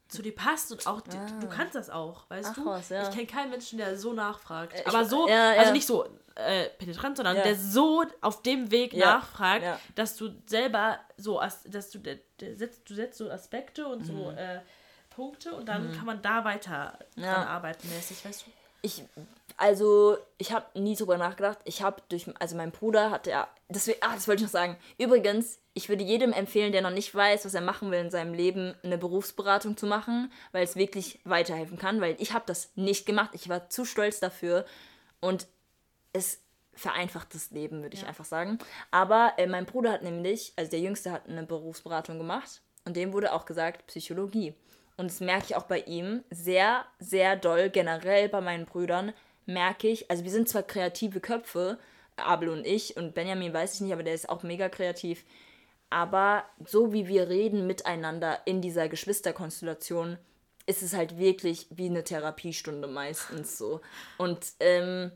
zu dir passen und auch, die- du kannst das auch, weißt Ah. Ach du? was, ja. Ich kenne keinen Menschen, der so nachfragt. ich- aber so, ja, ja. also nicht so äh, penetrant, sondern der so auf dem Weg nachfragt, dass du selber so, as- dass du, der, der setzt, du setzt so Aspekte und so Mhm. äh, Punkte und dann kann man da weiter dran arbeiten mäßig, weißt du? Ich, also ich habe nie drüber nachgedacht. Ich habe durch, also mein Bruder hatte ja, deswegen, ah, das wollte ich noch sagen. Übrigens, ich würde jedem empfehlen, der noch nicht weiß, was er machen will in seinem Leben, eine Berufsberatung zu machen, weil es wirklich weiterhelfen kann. Weil ich habe das nicht gemacht. Ich war zu stolz dafür und es vereinfacht das Leben, würde ich einfach sagen. Aber äh, mein Bruder hat nämlich, also der Jüngste hat eine Berufsberatung gemacht und dem wurde auch gesagt Psychologie. Und das merke ich auch bei ihm sehr, sehr doll. Generell bei meinen Brüdern merke ich, also wir sind zwar kreative Köpfe, Abel und ich, und Benjamin weiß ich nicht, aber der ist auch mega kreativ. Aber so wie wir reden miteinander in dieser Geschwisterkonstellation, ist es halt wirklich wie eine Therapiestunde meistens so. Und ähm,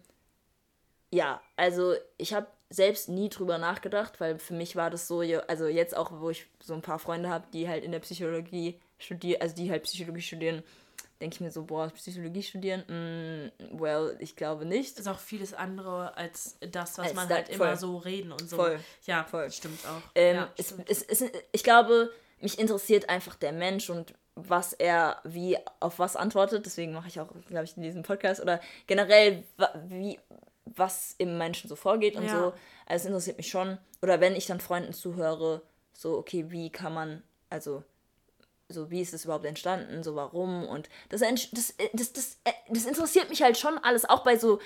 ja, also ich habe selbst nie drüber nachgedacht, weil für mich war das so, also jetzt auch, wo ich so ein paar Freunde habe, die halt in der Psychologie studieren, also die halt Psychologie studieren, denke ich mir so, boah, Psychologie studieren, mm, well, ich glaube nicht. ist auch vieles andere als das, was Als man da- halt voll. immer so reden und so. Voll. Ja, Voll. stimmt auch. Ähm, ja, es, stimmt. es, es, ich glaube, mich interessiert einfach der Mensch und was er wie auf was antwortet. Deswegen mache ich auch, glaube ich, in diesem Podcast. Oder generell, wie, was im Menschen so vorgeht und Ja. so. Also es interessiert mich schon. Oder wenn ich dann Freunden zuhöre, so, okay, wie kann man, also so wie ist es überhaupt entstanden, so warum und das, ent- das, äh, das, das, äh, das interessiert mich halt schon alles, auch bei so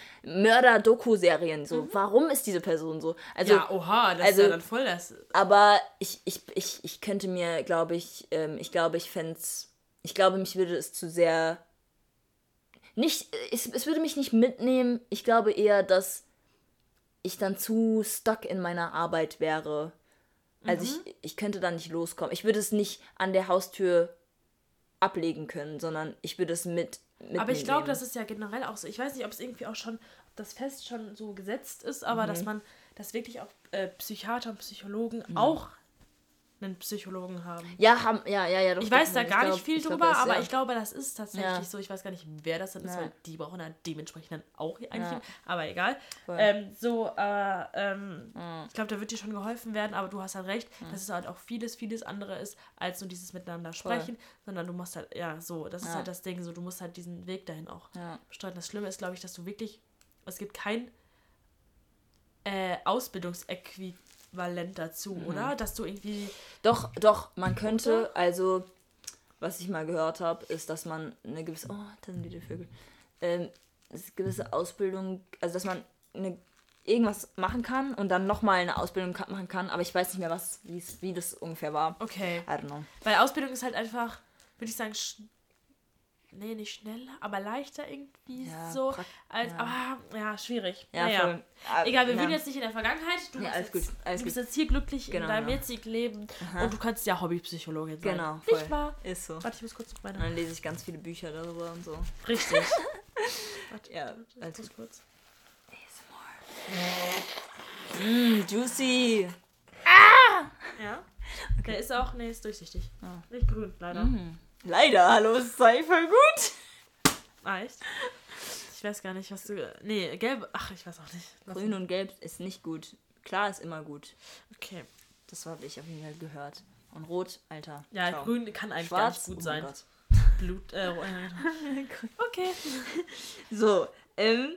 Mörder-Doku-Serien, so warum ist diese Person so? Also, Mhm. ja, oha, das also- ist ja dann voll das. aber ich, ich, ich, ich könnte mir, glaube ich, ähm, ich glaube, ich fände ich glaube, mich würde es zu sehr, nicht, es, es würde mich nicht mitnehmen, ich glaube eher, dass ich dann zu stuck in meiner Arbeit wäre. Also ich, ich könnte da nicht loskommen. Ich würde es nicht an der Haustür ablegen können, sondern ich würde es mit. mit Aber ich glaube, das ist ja generell auch so. Ich weiß nicht, ob es irgendwie auch schon, ob das fest schon so gesetzt ist, aber Mhm. dass man, dass wirklich auch äh, Psychiater und Psychologen Mhm. auch einen Psychologen haben. Ja, haben, ja, ja, ja. Doch, Ich weiß da gar glaub- nicht viel glaub, drüber, das- aber ja. ich glaube, das ist tatsächlich Ja. so. Ich weiß gar nicht, wer das dann ist, weil die brauchen dann dementsprechend dann auch eigentlich. Aber egal. Ähm, so, äh, ähm, Mhm. ich glaube, da wird dir schon geholfen werden, aber du hast halt recht, dass es halt auch vieles, vieles andere ist, als nur dieses Miteinander sprechen, sondern du musst halt, ja, so, das ist halt das Ding, so, du musst halt diesen Weg dahin auch Ja. bestreiten. Das Schlimme ist, glaube ich, dass du wirklich, es gibt kein äh, Ausbildungsäquivalent dazu, Mhm. oder? Dass du irgendwie, Doch, doch, man könnte, also, was ich mal gehört habe, ist, dass man eine gewisse, oh, da sind die Vögel, ähm, ist gewisse Ausbildung, also, dass man eine, irgendwas machen kann und dann nochmal eine Ausbildung machen kann, aber ich weiß nicht mehr, was, wie das ungefähr war. okay, I don't know. Weil Ausbildung ist halt einfach, würde ich sagen, nee, nicht schneller, aber leichter irgendwie Ja, so. Als, ja. Aber ja, schwierig. Ja, naja. voll. Ah, Egal, wir ja. jetzt nicht in der Vergangenheit. Du, Ja, bist alles jetzt, gut, alles du bist gut. jetzt hier glücklich Genau, in deinem ja. jetzigen Leben und du kannst ja Hobbypsychologin sein. Genau, voll. Nicht wahr? Ist so. Warte, ich muss kurz auf Und meine. dann lese ich ganz viele Bücher darüber und so. Richtig. Warte, Ja, alles muss kurz. Mm, juicy. Ja. Der ist auch, nee, ist durchsichtig. Ah. Nicht grün, leider. Mhm. Leider, hallo, ist eigentlich voll gut. Ah, echt? Ich weiß gar nicht, was du. Nee, gelb. Ach, ich weiß auch nicht. Lass Grün und Gelb ist nicht gut. Klar ist immer gut. Okay. Das habe ich auf jeden Fall gehört. Und Rot, Alter. Ja, ciao. grün kann eigentlich Schwarz, gar nicht gut oh sein. Gott. Blut, äh, okay. So, ähm.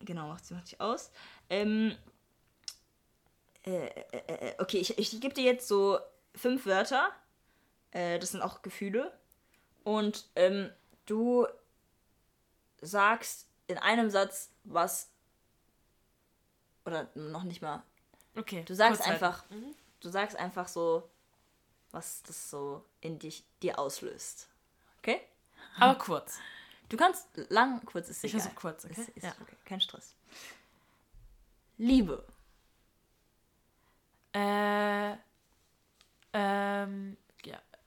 Genau, macht sie macht sich aus. Ähm. Äh, äh, äh, okay, ich, ich gebe dir jetzt so fünf Wörter. Äh, das sind auch Gefühle. Und ähm, du sagst in einem Satz was. Oder noch nicht mal. Okay. Du sagst einfach. Du sagst einfach so, was das so in dich dir auslöst. Okay? Aber kurz. Du kannst lang, kurz ist Ich egal. versuch kurz, okay? Ist, ist Ja. okay. Kein Stress. Liebe. Äh. Ähm.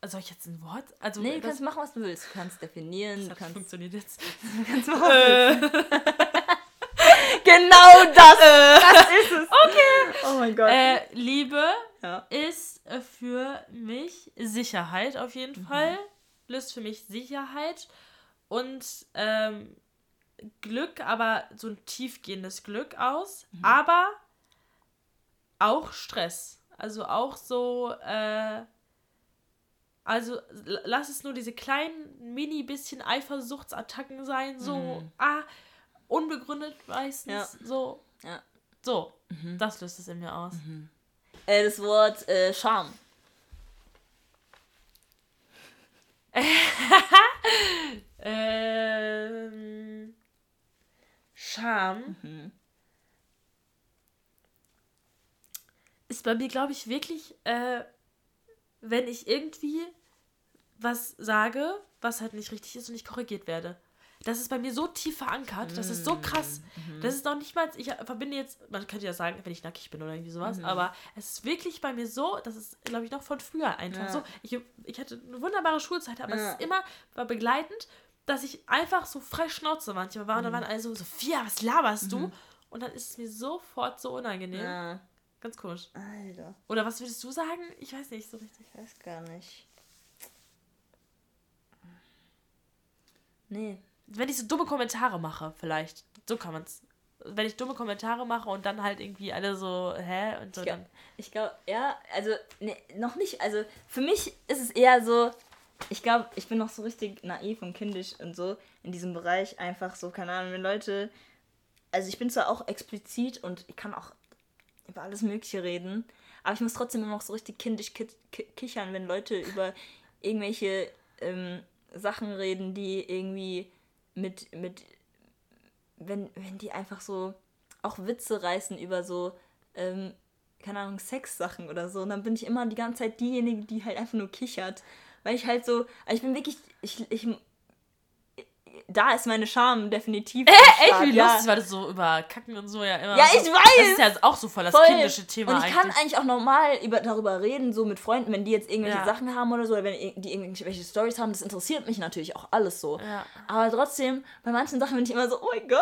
Soll ich jetzt ein Wort? Also, Nee, du kannst machen, was du willst. Du kannst definieren, du das kannst. funktioniert jetzt. Genau das! das ist es. Okay. Oh mein Gott. Äh, Liebe ja. ist äh, für mich Sicherheit auf Mhm. jeden Fall. Löst für mich Sicherheit und ähm, Glück, aber so ein tiefgehendes Glück aus. Mhm. Aber auch Stress. Also auch so, äh, also lass es nur diese kleinen, mini bisschen Eifersuchtsattacken sein, so, Mhm. ah, unbegründet meistens, Ja. so, ja. so. Das löst es in mir aus. Äh, das Wort äh, Charme. Ähm, Scham Mhm. ist bei mir, glaube ich, wirklich, äh, wenn ich irgendwie was sage, was halt nicht richtig ist und ich korrigiert werde. Das ist bei mir so tief verankert, das ist so krass. Mhm. Das ist noch nicht mal, ich verbinde jetzt, man könnte ja sagen, wenn ich nackig bin oder irgendwie sowas, Mhm. aber es ist wirklich bei mir so, das ist, glaube ich, noch von früher einfach Ja. so. Ich, ich hatte eine wunderbare Schulzeit, aber Ja. es ist immer war begleitend, dass ich einfach so frei Schnauze manchmal war und Mhm. dann waren alle so, Sophia, was laberst du? Und dann ist es mir sofort so unangenehm. Ja. Ganz komisch. Alter. Oder was würdest du sagen? Ich weiß nicht so richtig. Ich weiß gar nicht. Nee. Wenn ich so dumme Kommentare mache, vielleicht. So kann man es. Wenn ich dumme Kommentare mache und dann halt irgendwie alle so, hä? Und so Ich, dann. ich glaube, ja, also nee, noch nicht. Also für mich ist es eher so, ich glaube, ich bin noch so richtig naiv und kindisch und so in diesem Bereich einfach so, keine Ahnung, wenn Leute, also ich bin zwar auch explizit und ich kann auch über alles Mögliche reden, aber ich muss trotzdem immer noch so richtig kindisch ki ki kichern, wenn Leute über irgendwelche ähm, Sachen reden, die irgendwie mit, mit, wenn, wenn die einfach so auch Witze reißen über so, ähm, keine Ahnung, Sexsachen oder so. Und dann bin ich immer die ganze Zeit diejenige, die halt einfach nur kichert. Weil ich halt so, also ich bin wirklich, ich, ich, da ist meine Scham definitiv. am Echt, wie ja. lustig, weil das so über Kacken und so ja immer. Ja, so, ich weiß! Das ist ja auch so voll das Voll. kindische Thema Und ich kann eigentlich. eigentlich auch normal über, darüber reden, so mit Freunden, wenn die jetzt irgendwelche Ja. Sachen haben oder so, oder wenn die irgendwelche Stories haben, das interessiert mich natürlich auch alles so. Ja. Aber trotzdem, bei manchen Sachen bin ich immer so, oh mein Gott,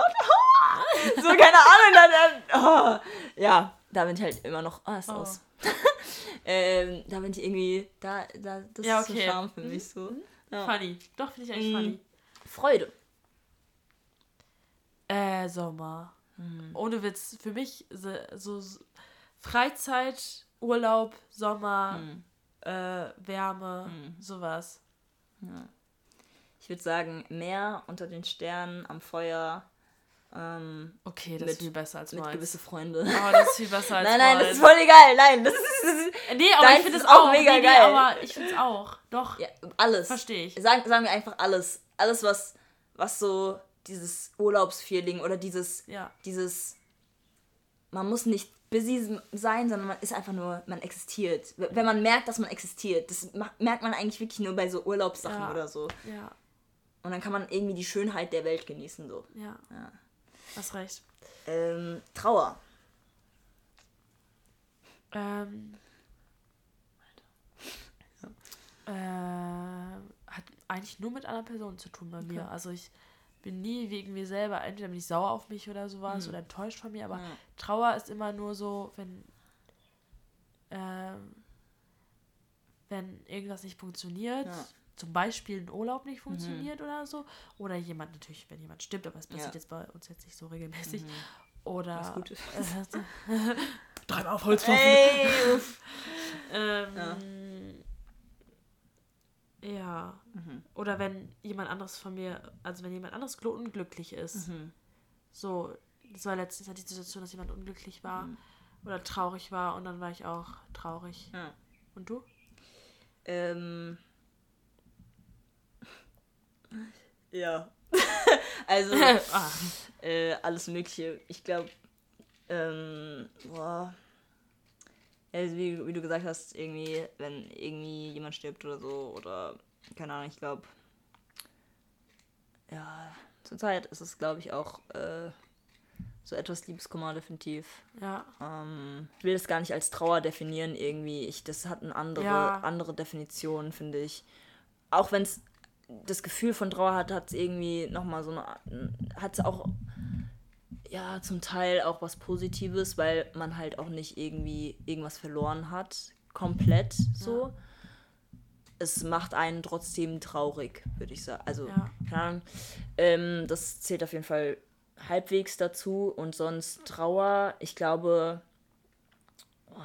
so keine Ahnung, dann, oh. ja, da bin ich halt immer noch, ah, ist Oh. aus. ähm, da bin ich irgendwie, da, da, das Ja, ist so okay. Charme für mich so. Ja. Funny. Doch, finde ich eigentlich Mhm. funny. Freude. Äh, Sommer. Mhm. Ohne Witz. Für mich so, Freizeit, Urlaub, Sommer, Mhm. äh, Wärme, sowas. Ich würde sagen, Meer unter den Sternen, am Feuer, ähm, Okay, das Mit- ist viel besser als mit meins. gewisse Freunde. Oh, das ist viel besser als Nein, nein, das meins. ist voll egal. Nein, das ist, das ist Nee, aber ich finde es auch auch mega nee, nee, geil. aber ich finde es auch. Doch. ja, alles. Versteh ich. Sagen, sagen wir einfach alles. Alles, was, was so dieses Urlaubsfeeling oder dieses, Ja. dieses, man muss nicht busy sein, sondern man ist einfach nur, man existiert. Wenn man merkt, dass man existiert, das merkt man eigentlich wirklich nur bei so Urlaubssachen Ja. oder so. Ja. Und dann kann man irgendwie die Schönheit der Welt genießen, so. Ja. Ja. Hast recht. Ähm, Trauer. Ähm. Äh, hat eigentlich nur mit einer Person zu tun bei mir. Also ich bin nie wegen mir selber, entweder bin ich sauer auf mich oder sowas oder enttäuscht von mir, aber Ja. Trauer ist immer nur so, wenn ähm, wenn irgendwas nicht funktioniert, Ja. zum Beispiel ein Urlaub nicht funktioniert oder so, oder jemand natürlich, wenn jemand stirbt, aber es passiert Ja. jetzt bei uns jetzt nicht so regelmäßig, oder Was Gutes. äh, dreimal auf Holz klopfen. Ey, uff. Ähm, ja. Mhm. Oder wenn jemand anderes von mir, also wenn jemand anderes gl- unglücklich ist. Mhm. So, das war letztens halt die Situation, dass jemand unglücklich war Mhm. oder traurig war und dann war ich auch traurig. Ja. Und du? Ähm. Ja. also, ah, äh, alles Mögliche. Ich glaube, ähm, boah. Also wie, wie du gesagt hast, irgendwie, wenn irgendwie jemand stirbt oder so, oder keine Ahnung, ich glaube, ja, zurzeit ist es, glaube ich, auch äh, so etwas Liebeskummer definitiv. ja. Ähm, ich will das gar nicht als Trauer definieren irgendwie. Ich, das hat eine andere, Ja. andere Definition, finde ich. Auch wenn es das Gefühl von Trauer hat, hat es irgendwie nochmal so eine, hat es auch, ja, zum Teil auch was Positives, weil man halt auch nicht irgendwie irgendwas verloren hat, komplett so. Es macht einen trotzdem traurig, würde ich sagen. Also, Ja. keine Ahnung. Ähm, das zählt auf jeden Fall halbwegs dazu und sonst Trauer, ich glaube, oh,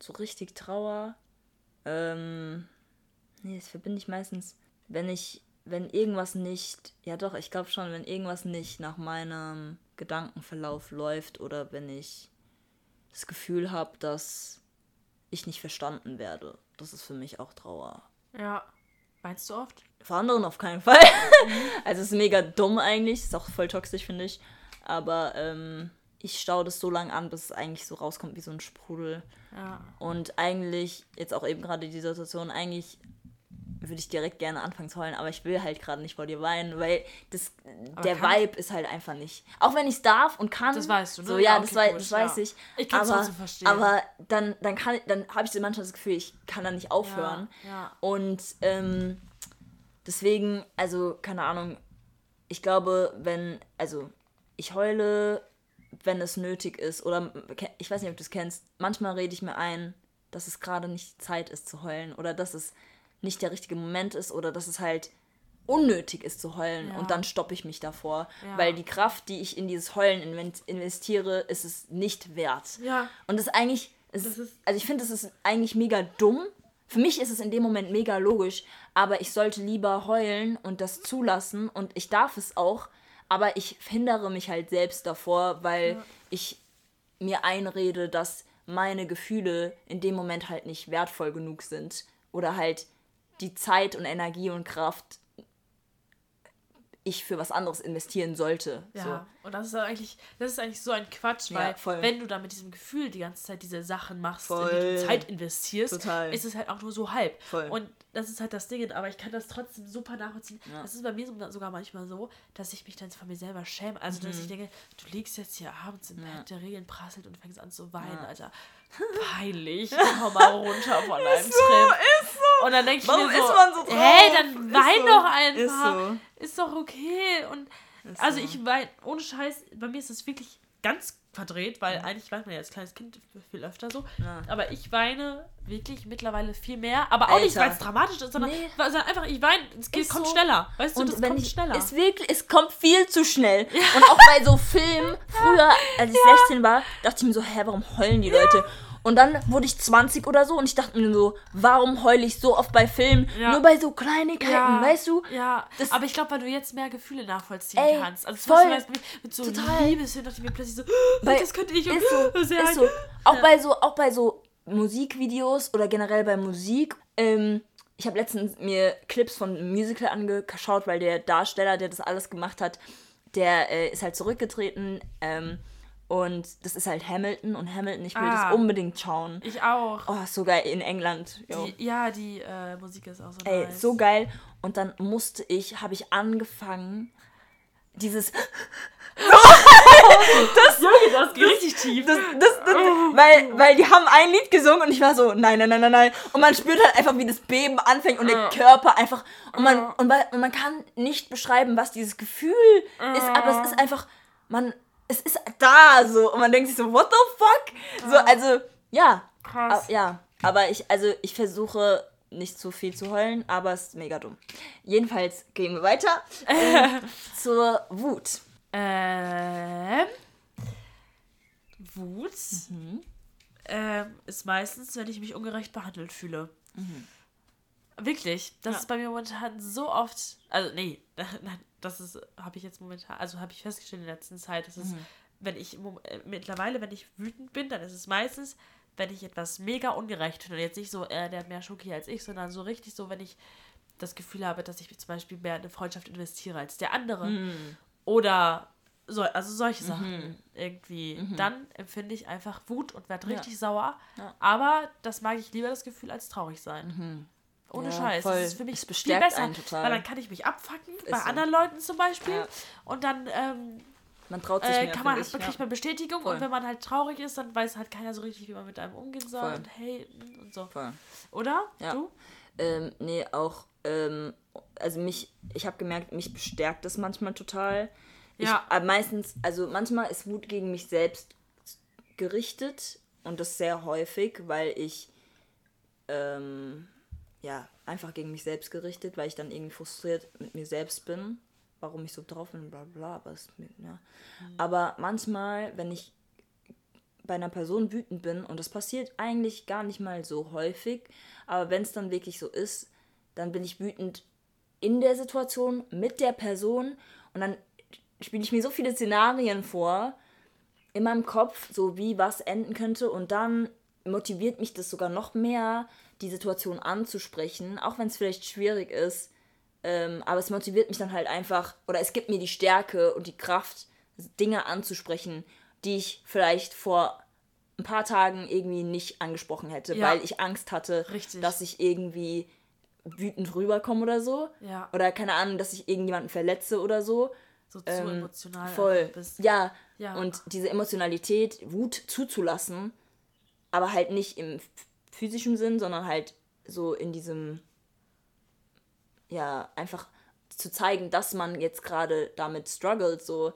so richtig Trauer, ähm, nee, das verbinde ich meistens, wenn ich, wenn irgendwas nicht, ja doch, ich glaube schon, wenn irgendwas nicht nach meinem Gedankenverlauf läuft oder wenn ich das Gefühl habe, dass ich nicht verstanden werde, das ist für mich auch Trauer. Ja. Meinst du oft? Vor anderen auf keinen Fall. also es ist mega dumm eigentlich, ist auch voll toxisch, finde ich. Aber ähm, ich staue das so lange an, bis es eigentlich so rauskommt wie so ein Sprudel. Ja. Und eigentlich, jetzt auch eben gerade die Situation, eigentlich würde ich direkt gerne anfangen zu heulen, aber ich will halt gerade nicht vor dir weinen, weil das, der Vibe ist halt einfach nicht. Auch wenn ich es darf und kann. Das weißt du, ne? So, Ja, ja, das, okay, wei gut, das weiß ja. ich. Ich kann's aber, trotzdem verstehen. Aber dann, dann, kann, dann habe ich so manchmal das Gefühl, ich kann da nicht aufhören. Ja. Und ähm, deswegen, also, keine Ahnung, ich glaube, wenn, also, ich heule, wenn es nötig ist, oder ich weiß nicht, ob du es kennst, manchmal rede ich mir ein, dass es gerade nicht Zeit ist zu heulen oder dass es nicht der richtige Moment ist oder dass es halt unnötig ist zu heulen Ja. und dann stoppe ich mich davor, Ja. weil die Kraft, die ich in dieses Heulen investiere, ist es nicht wert. Ja. Und das ist eigentlich, es Das ist, ist- also ich finde, es ist eigentlich mega dumm, für mich ist es in dem Moment mega logisch, aber ich sollte lieber heulen und das zulassen und ich darf es auch, aber ich hindere mich halt selbst davor, weil Ja. ich mir einrede, dass meine Gefühle in dem Moment halt nicht wertvoll genug sind oder halt die Zeit und Energie und Kraft ich für was anderes investieren sollte. Ja, So. und das ist eigentlich, das ist eigentlich so ein Quatsch, Ja, weil voll. wenn du da mit diesem Gefühl die ganze Zeit diese Sachen machst, in die Voll. du Zeit investierst, Total. ist es halt auch nur so halb. Voll. Und das ist halt das Ding, aber ich kann das trotzdem super nachvollziehen. Das ist bei mir so- sogar manchmal so, dass ich mich dann von mir selber schäme. Also, dass Mhm. ich denke, du liegst jetzt hier abends im Bett, der Regen prasselt und fängst an zu weinen, Alter. Peinlich. Komm mal runter von deinem Trip. ist so. Und dann denke ich Warum mir so, ist man so drauf? hey, dann Ist wein so. doch einfach. Ist so. Ist doch okay. Und also so. ich weine, ohne Scheiß, bei mir ist das wirklich ganz verdreht, weil eigentlich weint man ja als kleines Kind viel öfter so. Ja. Aber ich weine wirklich mittlerweile viel mehr. Aber auch nicht, Alter. weil es dramatisch ist, sondern, Nee. weil- sondern einfach, ich weine, es geht, kommt so. schneller. Weißt du, das wenn kommt ich, schneller. Es wirklich, es kommt viel zu schnell. Und auch bei so Filmen, früher, als ich 16 war, dachte ich mir so, hä, warum heulen die Leute? Und dann wurde ich 20 oder so und ich dachte mir so, warum heule ich so oft bei Filmen? Ja. Nur bei so Kleinigkeiten, ja, weißt du? Ja, Das- aber ich glaube, weil du jetzt mehr Gefühle nachvollziehen Ey, kannst. Also voll. zum Beispiel mit so Total. Liebeshöhen dachte ich mir plötzlich so, Weil- das könnte ich und Ist so, sehr ist so. Auch bei so, auch bei so Musikvideos oder generell bei Musik. Ähm, ich habe letztens mir Clips von einem Musical angeschaut, weil der Darsteller, der das alles gemacht hat, der äh, ist halt zurückgetreten. Ähm, und das ist halt Hamilton und Hamilton, ich will Ah. das unbedingt schauen. Ich auch. Oh, so geil in England. Die, ja, die äh, Musik ist auch so Ey, nice. so geil. Und dann musste ich, habe ich angefangen, dieses Junge, das geht richtig tief. das, das, das, weil, weil die haben ein Lied gesungen und ich war so, nein, nein, nein, nein, nein. Und man spürt halt einfach, wie das Beben anfängt und der Körper einfach. Und man, und, und man kann nicht beschreiben, was dieses Gefühl ist, aber es ist einfach, man, es ist da so. Und man denkt sich so, what the fuck? So, also, ja. Krass. Ah, Ja, aber ich, also ich versuche nicht zu viel zu heulen, aber es ist mega dumm. Jedenfalls gehen wir weiter ähm, zur Wut. Ähm, Wut Mhm. ähm, ist meistens, wenn ich mich ungerecht behandelt fühle. Mhm. Wirklich. Das Ja. ist bei mir momentan so oft. Also, nee, nein, das ist, habe ich jetzt momentan, also habe ich festgestellt in der letzten Zeit, dass es, Mhm. wenn ich äh, mittlerweile, wenn ich wütend bin, dann ist es meistens, wenn ich etwas mega ungerecht finde. Jetzt nicht so, äh, der hat mehr Schoki als ich, sondern so richtig so, wenn ich das Gefühl habe, dass ich zum Beispiel mehr in eine Freundschaft investiere als der andere. Mhm. Oder so, also solche Sachen irgendwie. Dann empfinde ich einfach Wut und werde richtig sauer. Ja. Aber das mag ich lieber das Gefühl als traurig sein. Ohne Ja, Scheiß. voll. Das ist für mich Es viel bestärkt besser. Weil dann kann ich mich abfacken, bei so. anderen Leuten zum Beispiel. Ja. Und dann ähm, Man traut sich äh, mehr, kann man, ich, kriegt ja. man Bestätigung. Voll. Und wenn man halt traurig ist, dann weiß halt keiner so richtig, wie man mit einem umgehen soll. Voll. Und hey, und so. Voll. Oder? Ja. Du? Ähm, nee, auch, ähm, also mich, ich habe gemerkt, mich bestärkt das manchmal total. Ja. Ich, meistens, also manchmal ist Wut gegen mich selbst gerichtet und das sehr häufig, weil ich, ähm, ja, einfach gegen mich selbst gerichtet, weil ich dann irgendwie frustriert mit mir selbst bin, warum ich so drauf bin, bla bla, aber, es, ja. aber manchmal, wenn ich bei einer Person wütend bin, und das passiert eigentlich gar nicht mal so häufig, aber wenn es dann wirklich so ist, dann bin ich wütend in der Situation mit der Person und dann spiele ich mir so viele Szenarien vor in meinem Kopf, so wie was enden könnte und dann motiviert mich das sogar noch mehr, die Situation anzusprechen, auch wenn es vielleicht schwierig ist. Ähm, aber es motiviert mich dann halt einfach, oder es gibt mir die Stärke und die Kraft, Dinge anzusprechen, die ich vielleicht vor ein paar Tagen irgendwie nicht angesprochen hätte, Ja. weil ich Angst hatte, Richtig. dass ich irgendwie wütend rüberkomme oder so. Ja. Oder keine Ahnung, dass ich irgendjemanden verletze oder so. So zu Ähm, emotional Voll. bist. Ja. Ja. Und diese Emotionalität, Wut zuzulassen, aber halt nicht im physischen Sinn, sondern halt so in diesem, ja, einfach zu zeigen, dass man jetzt gerade damit struggelt, so,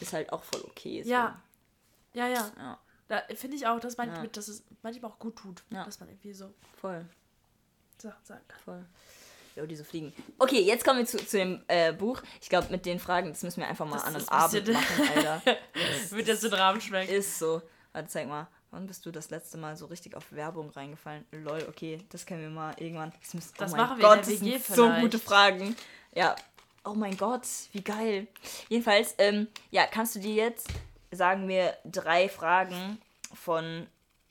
ist halt auch voll okay. So. Ja. Ja, ja. Ja, Da finde ich auch, dass, man, Ja. dass es manchmal auch gut tut, Ja. dass man irgendwie so voll, sagt, sagt. voll. Jo, diese Fliegen. Okay, jetzt kommen wir zu, zu dem äh, Buch. Ich glaube, mit den Fragen, das müssen wir einfach mal Das an einem ein Abend machen, Alter. Wird jetzt den Rahmen schmeckt. Ist so. Warte, zeig mal. Wann bist du das letzte Mal so richtig auf Werbung reingefallen? Lol, okay, das können wir mal irgendwann. Das, müssen, Das oh machen mein wir in Gott, der das WG sind so gute Fragen. Ja. Oh mein Gott, wie geil. Jedenfalls, ähm, ja, kannst du dir jetzt, sagen wir, drei Fragen von,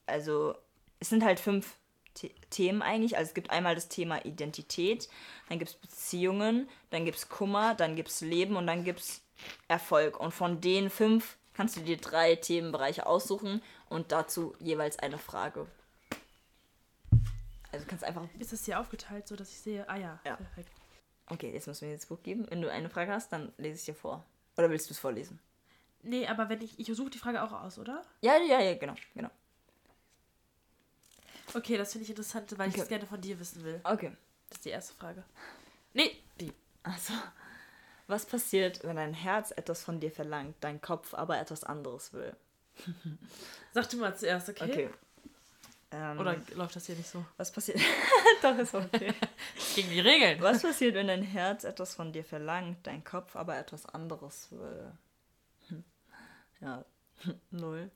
also, es sind halt fünf The Themen eigentlich. Also es gibt einmal das Thema Identität, dann gibt es Beziehungen, dann gibt es Kummer, dann gibt es Leben und dann gibt es Erfolg. Und von den fünf kannst du dir drei Themenbereiche aussuchen und dazu jeweils eine Frage. Also du kannst einfach. Ist das hier aufgeteilt, so dass ich sehe? Ah ja, Ja. perfekt. Okay, jetzt müssen wir jetzt Buch geben. Wenn du eine Frage hast, dann lese ich dir vor. Oder willst du es vorlesen? Nee, aber wenn ich. Ich suche die Frage auch aus, oder? Ja, ja, ja, genau, genau. Okay, das finde ich interessant, weil ich Okay. das gerne von dir wissen will. Okay. Das ist die erste Frage. Nee, die. Also, was passiert, wenn dein Herz etwas von dir verlangt, dein Kopf aber etwas anderes will? Sag du mal zuerst, okay? Okay. Ähm, Oder läuft das hier nicht so? was passiert? Doch, ist okay. Gegen die Regeln. Was passiert, wenn dein Herz etwas von dir verlangt, dein Kopf aber etwas anderes will? Hm. Ja, null.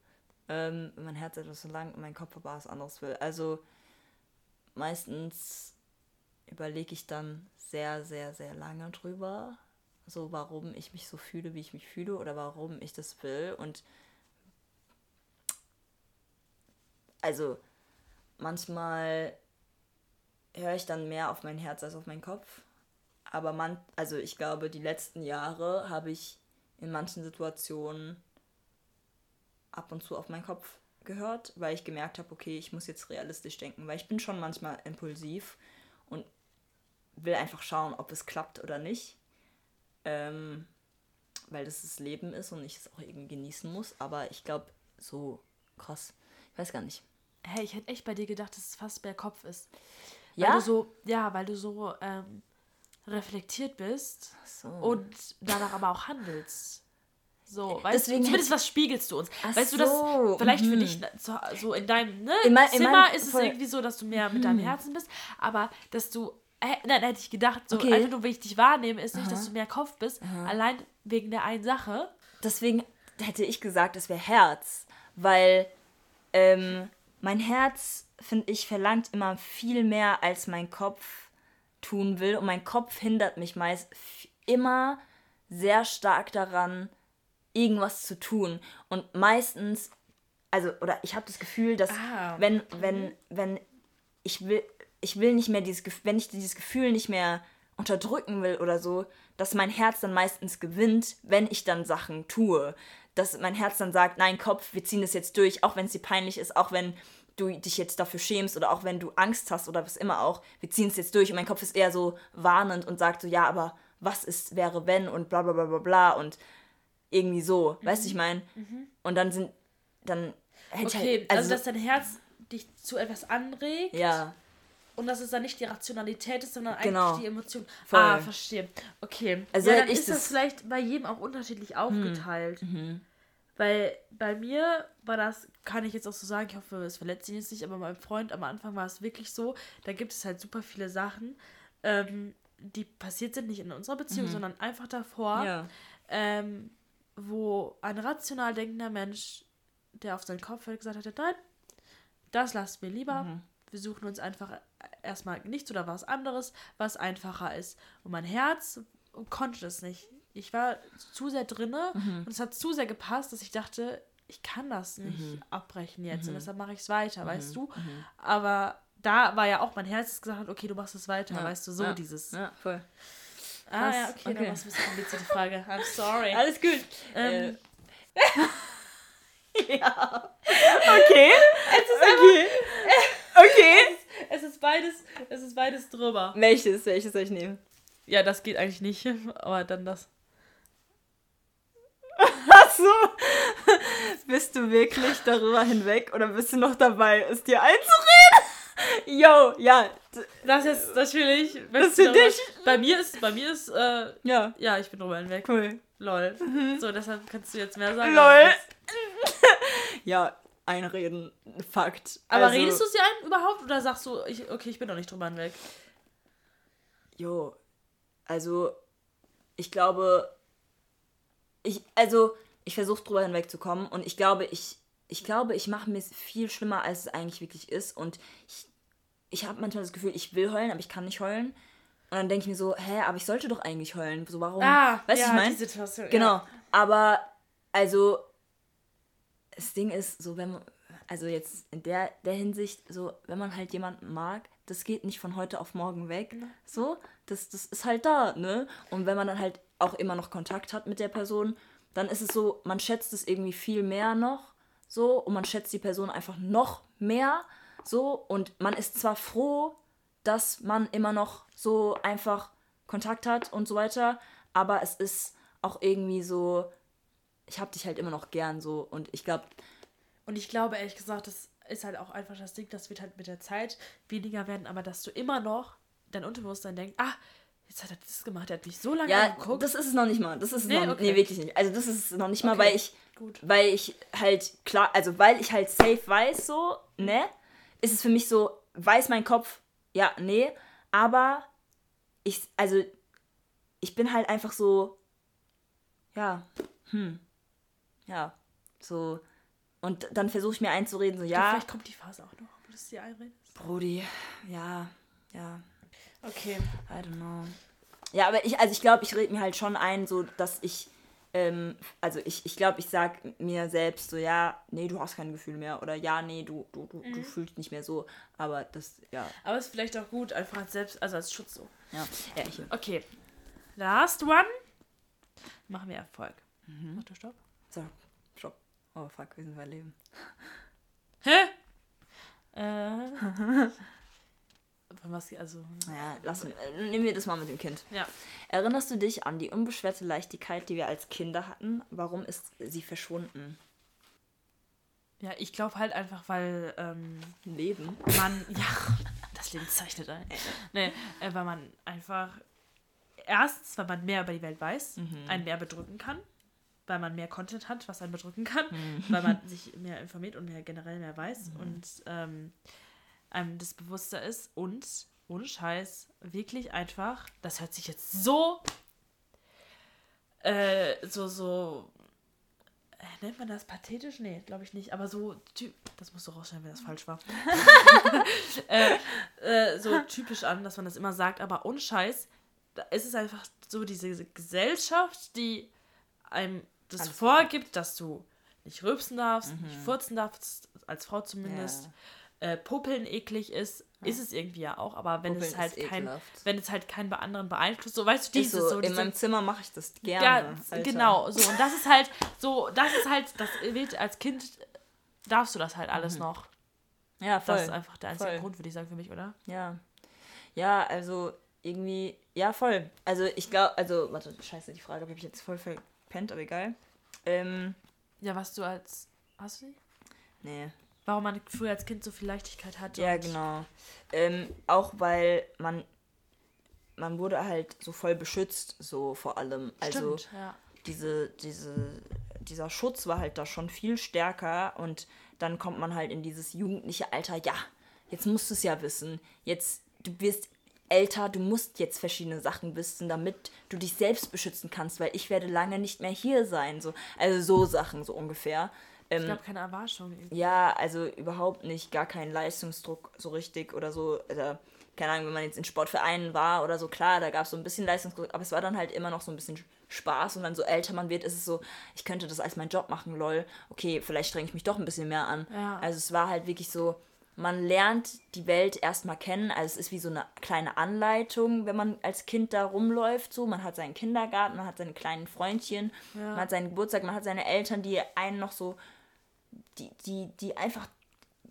Ähm, wenn mein Herz etwas verlangt und mein Kopf aber was anderes will. Also meistens überlege ich dann sehr, sehr, sehr lange drüber, so warum ich mich so fühle, wie ich mich fühle oder warum ich das will. Und also manchmal höre ich dann mehr auf mein Herz als auf meinen Kopf. Aber man, also ich glaube, die letzten Jahre habe ich in manchen Situationen ab und zu auf meinen Kopf gehört, weil ich gemerkt habe, okay, ich muss jetzt realistisch denken, weil ich bin schon manchmal impulsiv und will einfach schauen, ob es klappt oder nicht. Ähm, weil das das Leben ist und ich es auch irgendwie genießen muss. Aber ich glaube, so krass. Ich weiß gar nicht. Hey, ich hätte echt bei dir gedacht, dass es fast mehr Kopf ist. Ja? Weil du so, ja, weil du so ähm, reflektiert bist So. und danach aber auch handelst. So, weißt Deswegen du, zumindest was spiegelst du uns. Ach weißt du, das so, vielleicht für mhm. dich so, so in deinem ne, In mein- in Zimmer meinem- ist es voll- Mhm. irgendwie so, dass du mehr mit deinem Herzen bist, aber dass du äh, nein, hätte ich gedacht, so Okay. einfach nur, wie ich dich wahrnehme, ist nicht, dass du mehr Kopf bist, allein wegen der einen Sache. Deswegen hätte ich gesagt, es wäre Herz, weil ähm, mein Herz, finde ich, verlangt immer viel mehr, als mein Kopf tun will. Und mein Kopf hindert mich meist immer sehr stark daran, irgendwas zu tun. Und meistens, also, oder ich habe das Gefühl, dass Ah. wenn, wenn, wenn ich will, ich will nicht mehr dieses wenn ich dieses Gefühl nicht mehr unterdrücken will oder so, dass mein Herz dann meistens gewinnt, wenn ich dann Sachen tue. Dass mein Herz dann sagt, nein, Kopf, wir ziehen das jetzt durch, auch wenn es dir peinlich ist, auch wenn du dich jetzt dafür schämst oder auch wenn du Angst hast oder was immer auch, wir ziehen es jetzt durch. Und mein Kopf ist eher so warnend und sagt so, ja, aber was ist, wäre wenn und bla bla bla bla bla und irgendwie so, weißt du, ich meine? Und dann sind, dann hätte ich Okay, halt, also, dass dein Herz dich zu etwas anregt? Ja, und dass es dann nicht die Rationalität ist, sondern eigentlich Genau. die Emotion. Voll. Ah, verstehe. Okay. Also ja, dann ist das das- vielleicht bei jedem auch unterschiedlich aufgeteilt. Weil bei mir war das, kann ich jetzt auch so sagen, ich hoffe, es verletzt ihn jetzt nicht, aber meinem Freund am Anfang war es wirklich so, da gibt es halt super viele Sachen, ähm, die passiert sind, nicht in unserer Beziehung, sondern einfach davor, ja, ähm, wo ein rational denkender Mensch, der auf seinen Kopf hört, gesagt hat, nein, das lassen wir lieber. Wir suchen uns einfach erstmal nichts oder was anderes, was einfacher ist. Und mein Herz konnte das nicht. Ich war zu sehr drinne und es hat zu sehr gepasst, dass ich dachte, ich kann das nicht abbrechen jetzt und deshalb mache ich es weiter, weißt du? Aber da war ja auch mein Herz, das gesagt hat, okay, du machst es weiter, Ja, weißt du, so ja, dieses. ja, voll. ah krass, ja, okay, okay. dann war es ein bisschen komplizierte Frage. I'm sorry. Alles gut. Ähm, Äh, ja. Okay. Es ist okay. Okay. Es ist beides, es ist beides drüber. Welches? Welches soll ich nehmen? Ja, das geht eigentlich nicht, aber dann das. Ach so. Bist du wirklich darüber hinweg oder bist du noch dabei, es dir einzureden? Yo, ja. Das ist natürlich. Das für darüber- dich? Bei mir ist, bei mir ist, äh, Ja. ja, ich bin drüber hinweg. Cool. Lol. So, deshalb kannst du jetzt mehr sagen. Lol. Ja, einreden. Fakt. Aber Also, redest du sie ein überhaupt oder sagst du, ich, okay, ich bin noch nicht drüber hinweg? Jo, also ich glaube, ich, also ich versuche drüber hinwegzukommen und ich glaube, ich ich glaube, ich mache mir es viel schlimmer, als es eigentlich wirklich ist. Und ich, ich habe manchmal das Gefühl, ich will heulen, aber ich kann nicht heulen. Und dann denke ich mir so, hä, aber ich sollte doch eigentlich heulen. So, warum? Ah, weißt du, ja, ich meine? Genau. ja. Aber, also, das Ding ist, so, wenn man, also jetzt in der, der Hinsicht, so, wenn man halt jemanden mag, das geht nicht von heute auf morgen weg. So, das, das ist halt da, ne? Und wenn man dann halt auch immer noch Kontakt hat mit der Person, dann ist es so, man schätzt es irgendwie viel mehr noch, so, und man schätzt die Person einfach noch mehr, so, und man ist zwar froh, dass man immer noch so einfach Kontakt hat und so weiter, aber es ist auch irgendwie so, ich hab dich halt immer noch gern so und ich glaube, Und ich glaube, ehrlich gesagt, das ist halt auch einfach das Ding, das wird halt mit der Zeit weniger werden, aber dass du immer noch dein Unterbewusstsein denkt, ah, jetzt hat er das gemacht, er hat mich so lange ja, angeguckt. das ist es noch nicht mal. Das ist es Nee, noch, okay. nee, wirklich nicht. Also das ist es noch nicht mal, Okay, weil ich, gut. weil ich halt klar, also weil ich halt safe weiß so, ne, ist es für mich so, weiß mein Kopf, ja, nee, aber ich, also ich bin halt einfach so, ja, hm, ja, so und dann versuche ich mir einzureden, so Du, ja, Vielleicht kommt die Phase auch noch, wo du es dir einredest. Brody, ja, ja, Okay. I don't know. Ja, aber ich, also ich glaube, ich rede mir halt schon ein, so dass ich, ähm, also ich, ich glaube, ich sag mir selbst so, ja, nee, du hast kein Gefühl mehr oder ja, nee, du, du, du, du fühlst nicht mehr so, aber das, ja, Aber es ist vielleicht auch gut, einfach als selbst, also als Schutz so. ja, ja, ich, Okay. Last one. Machen wir Erfolg. Mhm. Mach du Stopp. So, stopp. Oh fuck, wir sind bei Leben. Hä? Äh. Was, also. Naja, lass, nehmen wir das mal mit dem Kind. Ja. Erinnerst du dich an die unbeschwerte Leichtigkeit, die wir als Kinder hatten? Warum ist sie verschwunden? Ja, ich glaube halt einfach, weil ähm, Leben. man. Ja, das Leben zeichnet ein. Nee, äh, weil man einfach. Erstens, weil man mehr über die Welt weiß, einen mehr bedrücken kann. Weil man mehr Content hat, was einen bedrücken kann. Weil man sich mehr informiert und mehr generell mehr weiß. Und ähm, einem das bewusster ist. Und, ohne Scheiß, wirklich einfach, das hört sich jetzt so. Äh, so, so. Äh, nennt man das pathetisch? Nee, glaube ich nicht. Aber so. Das musst du rausschneiden, wenn das falsch war. äh, äh, so typisch an, dass man das immer sagt. Aber ohne Scheiß, da ist es einfach so diese Gesellschaft, die einem das Alles vorgibt, dass du nicht rülpsen darfst, nicht furzen darfst, als Frau zumindest. Äh, Popeln eklig ist, ist es irgendwie ja auch, aber wenn Popeln es halt kein, ekelhaft. wenn es halt keinen bei anderen beeinflusst, so weißt du, dieses so, so, in diese, meinem Zimmer mache ich das ja, gerne. Alter. genau, so und das ist halt so, das ist halt, das wird als Kind darfst du das halt alles noch. Ja, voll. Das ist einfach der einzige voll. Grund, würde ich sagen, für mich, oder? Ja. Ja, also irgendwie, ja, voll. Also ich glaube, also, warte, scheiße, die Frage habe ich jetzt voll verpennt, aber egal. Ähm, Ja, was du als, hast du die? nee. Warum man früher als Kind so viel Leichtigkeit hatte. Ja, genau. Ähm, auch weil man, man wurde halt so voll beschützt, so vor allem. Also Stimmt, ja. diese, diese, dieser Schutz war halt da schon viel stärker und dann kommt man halt in dieses jugendliche Alter, ja, jetzt musst du es ja wissen. Jetzt, du wirst älter, du musst jetzt verschiedene Sachen wissen, damit du dich selbst beschützen kannst, weil ich werde lange nicht mehr hier sein. So, also so Sachen, so ungefähr. Ich Ähm, glaube, keine Erwartung. ja, also überhaupt nicht, gar kein Leistungsdruck so richtig oder so. Oder, keine Ahnung, wenn man jetzt in Sportvereinen war oder so, klar, da gab es so ein bisschen Leistungsdruck, aber es war dann halt immer noch so ein bisschen Spaß und dann so älter man wird, ist es so, ich könnte das als meinen Job machen, lol. Okay, vielleicht strenge ich mich doch ein bisschen mehr an. Ja. Also es war halt wirklich so, man lernt die Welt erstmal kennen, also es ist wie so eine kleine Anleitung, wenn man als Kind da rumläuft, so, man hat seinen Kindergarten, man hat seine kleinen Freundchen, man hat seinen Geburtstag, man hat seine Eltern, die einen noch so die, die, die einfach,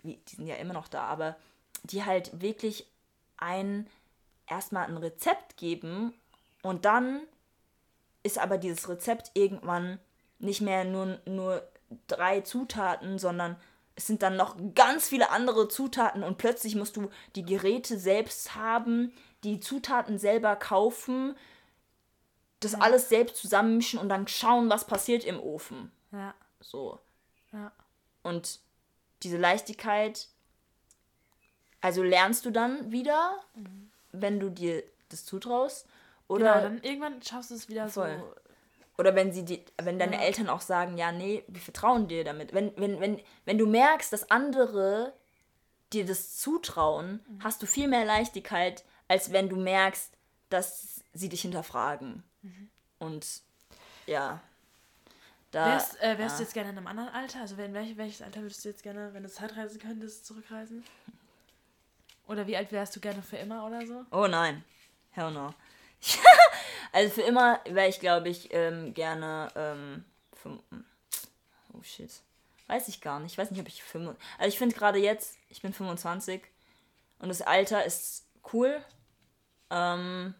die sind ja immer noch da, aber die halt wirklich ein erstmal ein Rezept geben und dann ist aber dieses Rezept irgendwann nicht mehr nur, nur drei Zutaten, sondern es sind dann noch ganz viele andere Zutaten und plötzlich musst du die Geräte selbst haben, die Zutaten selber kaufen, das alles selbst zusammenmischen und dann schauen, was passiert im Ofen. Ja, So. ja. Und diese Leichtigkeit, also lernst du dann wieder, wenn du dir das zutraust? Genau, Oder dann irgendwann schaffst du es wieder Voll. so oder wenn sie die, wenn deine Eltern auch sagen, ja, nee, wir vertrauen dir damit. Wenn, wenn, wenn, wenn du merkst, dass andere dir das zutrauen, Mhm. hast du viel mehr Leichtigkeit, als wenn du merkst, dass sie dich hinterfragen. Mhm. Und ja, da. Wärst, äh, wärst ja. du jetzt gerne in einem anderen Alter? Also in welch, welches Alter würdest du jetzt gerne, wenn du Zeitreisen könntest, zurückreisen? Oder wie alt wärst du gerne für immer oder so? Oh nein. Hell no. also für immer wäre ich, glaube ich, ähm, gerne. Ähm, fünf, oh shit. Weiß ich gar nicht. Ich weiß nicht, ob ich. fünf- Also ich finde gerade jetzt, ich bin 25 und das Alter ist cool. Ähm,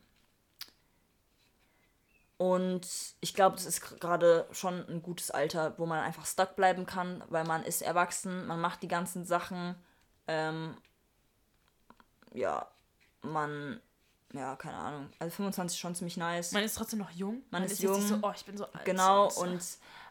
und ich glaube, das ist gerade schon ein gutes Alter, wo man einfach stuck bleiben kann, weil man ist erwachsen, man macht die ganzen Sachen. Ähm, ja, man, ja, keine Ahnung. Also 25 ist schon ziemlich nice. Man ist trotzdem noch jung. Man ist jetzt nicht jung. So, oh, ich bin so alt. genau, so, und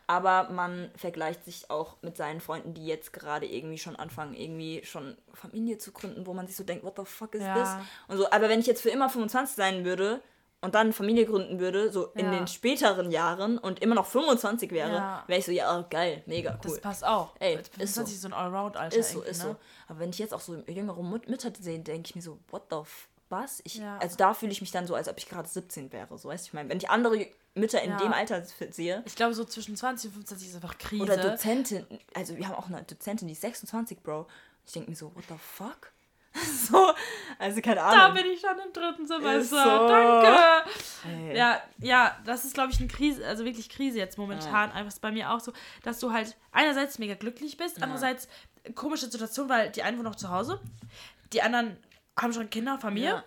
aber man vergleicht sich auch mit seinen Freunden, die jetzt gerade irgendwie schon anfangen, irgendwie schon Familie zu gründen, wo man sich so denkt, what the fuck is Ja. this? Und so, aber wenn ich jetzt für immer 25 sein würde und dann Familie gründen würde, so in Ja. den späteren Jahren und immer noch 25 wäre, Ja. wäre ich so, ja, oh, geil, mega cool. Das passt auch. Ey, das ist so. ist so ein Allround-Alter. Ist so, ist ne? so. Aber wenn ich jetzt auch so jüngere Mütter sehe, denke ich mir so, what the f was? Ich, Ja. Also da fühle ich mich dann so, als ob ich gerade 17 wäre. So, weißt du, ich meine, wenn ich andere Mütter in Ja. dem Alter sehe, Ich glaube, so zwischen 20 und 25 ist einfach Krise. oder Dozentin, also wir haben auch eine Dozentin, die ist 26, Bro. Ich denke mir so, what the fuck? so, also keine da Ahnung. bin ich schon im dritten Semester. so. Danke. Ey. Ja, ja, das ist, glaube ich, eine Krise, also wirklich Krise jetzt momentan. Einfach ist bei mir auch so, dass du halt einerseits mega glücklich bist, andererseits komische Situation, weil die einen wohnen noch zu Hause, die anderen haben schon Kinder, Familie, Ja.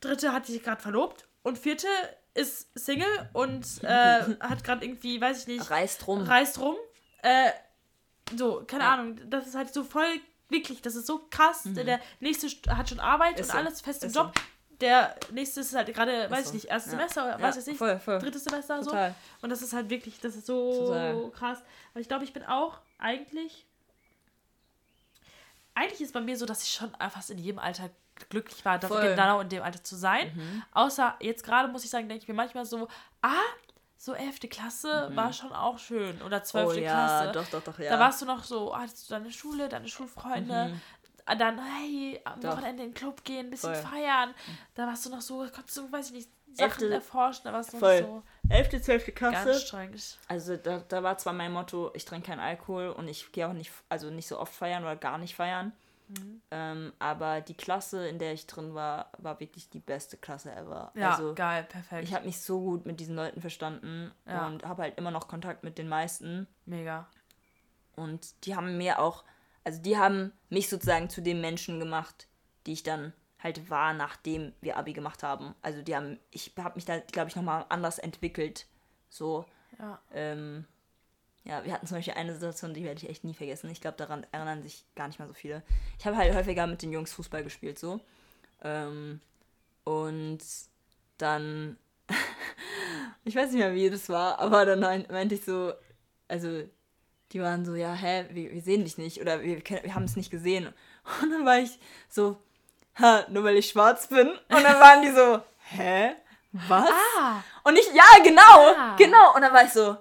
dritte hat sich gerade verlobt und vierte ist Single und äh, hat gerade irgendwie, weiß ich nicht, Reißt rum. reist rum. Äh, so, keine Ahnung, das ist halt so voll, wirklich, das ist so krass. Der, der nächste st- hat schon Arbeit Mhm. Ist und so. alles fest im Ist so. Job. Der nächste ist halt gerade, weiß ich so. nicht, erstes Ja. Semester oder Ja, weiß ich nicht, voll, voll. drittes Semester Total. so. Und das ist halt wirklich, das ist so Total. krass. Aber ich glaube, ich bin auch eigentlich. Eigentlich ist bei mir so, dass ich schon fast in jedem Alter glücklich war, da- Voll. Mhm. genau in dem Alter zu sein. Außer jetzt gerade muss ich sagen, denke ich mir manchmal so, ah, so 11. Klasse war schon auch schön. Oder 12. Mhm. oh ja, Klasse. doch, doch, doch, ja. Da warst du noch so, hattest du deine Schule, deine Schulfreunde. Ah, Dann, hey, am Mhm. Doch. Wochenende in den Club gehen, ein bisschen Voll. feiern. Da warst du noch so, konntest du, weiß ich nicht, Sachen Elfte- erforschen. Da warst du noch Voll. so 11., 12. ganz Klasse. streng. Also da, da war zwar mein Motto, ich trinke keinen Alkohol und ich gehe auch nicht, also nicht so oft feiern oder gar nicht feiern. Mhm. Ähm, aber die Klasse, in der ich drin war, war wirklich die beste Klasse ever. Ja, also geil, perfekt. ich habe mich so gut mit diesen Leuten verstanden Ja. und habe halt immer noch Kontakt mit den meisten. Mega. Und die haben mir auch, also die haben mich sozusagen zu dem Menschen gemacht, die ich dann halt war, nachdem wir Abi gemacht haben. Also die haben, ich habe mich da, glaube ich, nochmal anders entwickelt. So, Ja. ähm, ja, wir hatten zum Beispiel eine Situation, die werde ich echt nie vergessen. Ich glaube, daran erinnern sich gar nicht mal so viele. Ich habe halt häufiger mit den Jungs Fußball gespielt, so. Ähm, und dann, ich weiß nicht mehr, wie das war, aber dann meint- meinte ich so, also, die waren so, ja, hä, wir, wir sehen dich nicht oder wir, wir haben es nicht gesehen. Und dann war ich so, ha, nur weil ich schwarz bin. Und dann waren die so, hä? Was? Ah, Und ich, ja, genau, Ah. genau. Und dann war ich so?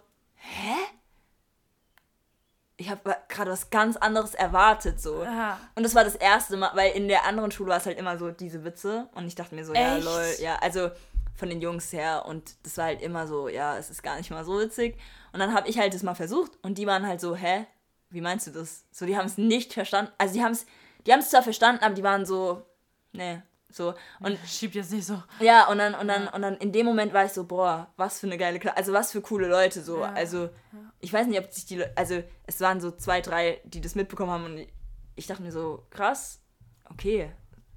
Ich habe gerade was ganz anderes erwartet, so. ja. Und das war das erste Mal, weil in der anderen Schule war es halt immer so diese Witze. Und ich dachte mir so, ja, Echt? lol, ja, also von den Jungs her. Und das war halt immer so, ja, es ist gar nicht mal so witzig. Und dann habe ich halt das mal versucht und die waren halt so, hä? Wie meinst du das? So, die haben es nicht verstanden. Also die haben es, die haben es zwar verstanden, aber die waren so, nee, so. Und Schiebt jetzt nicht so. ja, und dann, und dann, und dann in dem Moment war ich so, boah, was für eine geile Klasse, also was für coole Leute so. Ja, Also, ich weiß nicht, ob sich die, Le- also es waren so zwei, drei, die das mitbekommen haben und ich dachte mir so, krass, okay,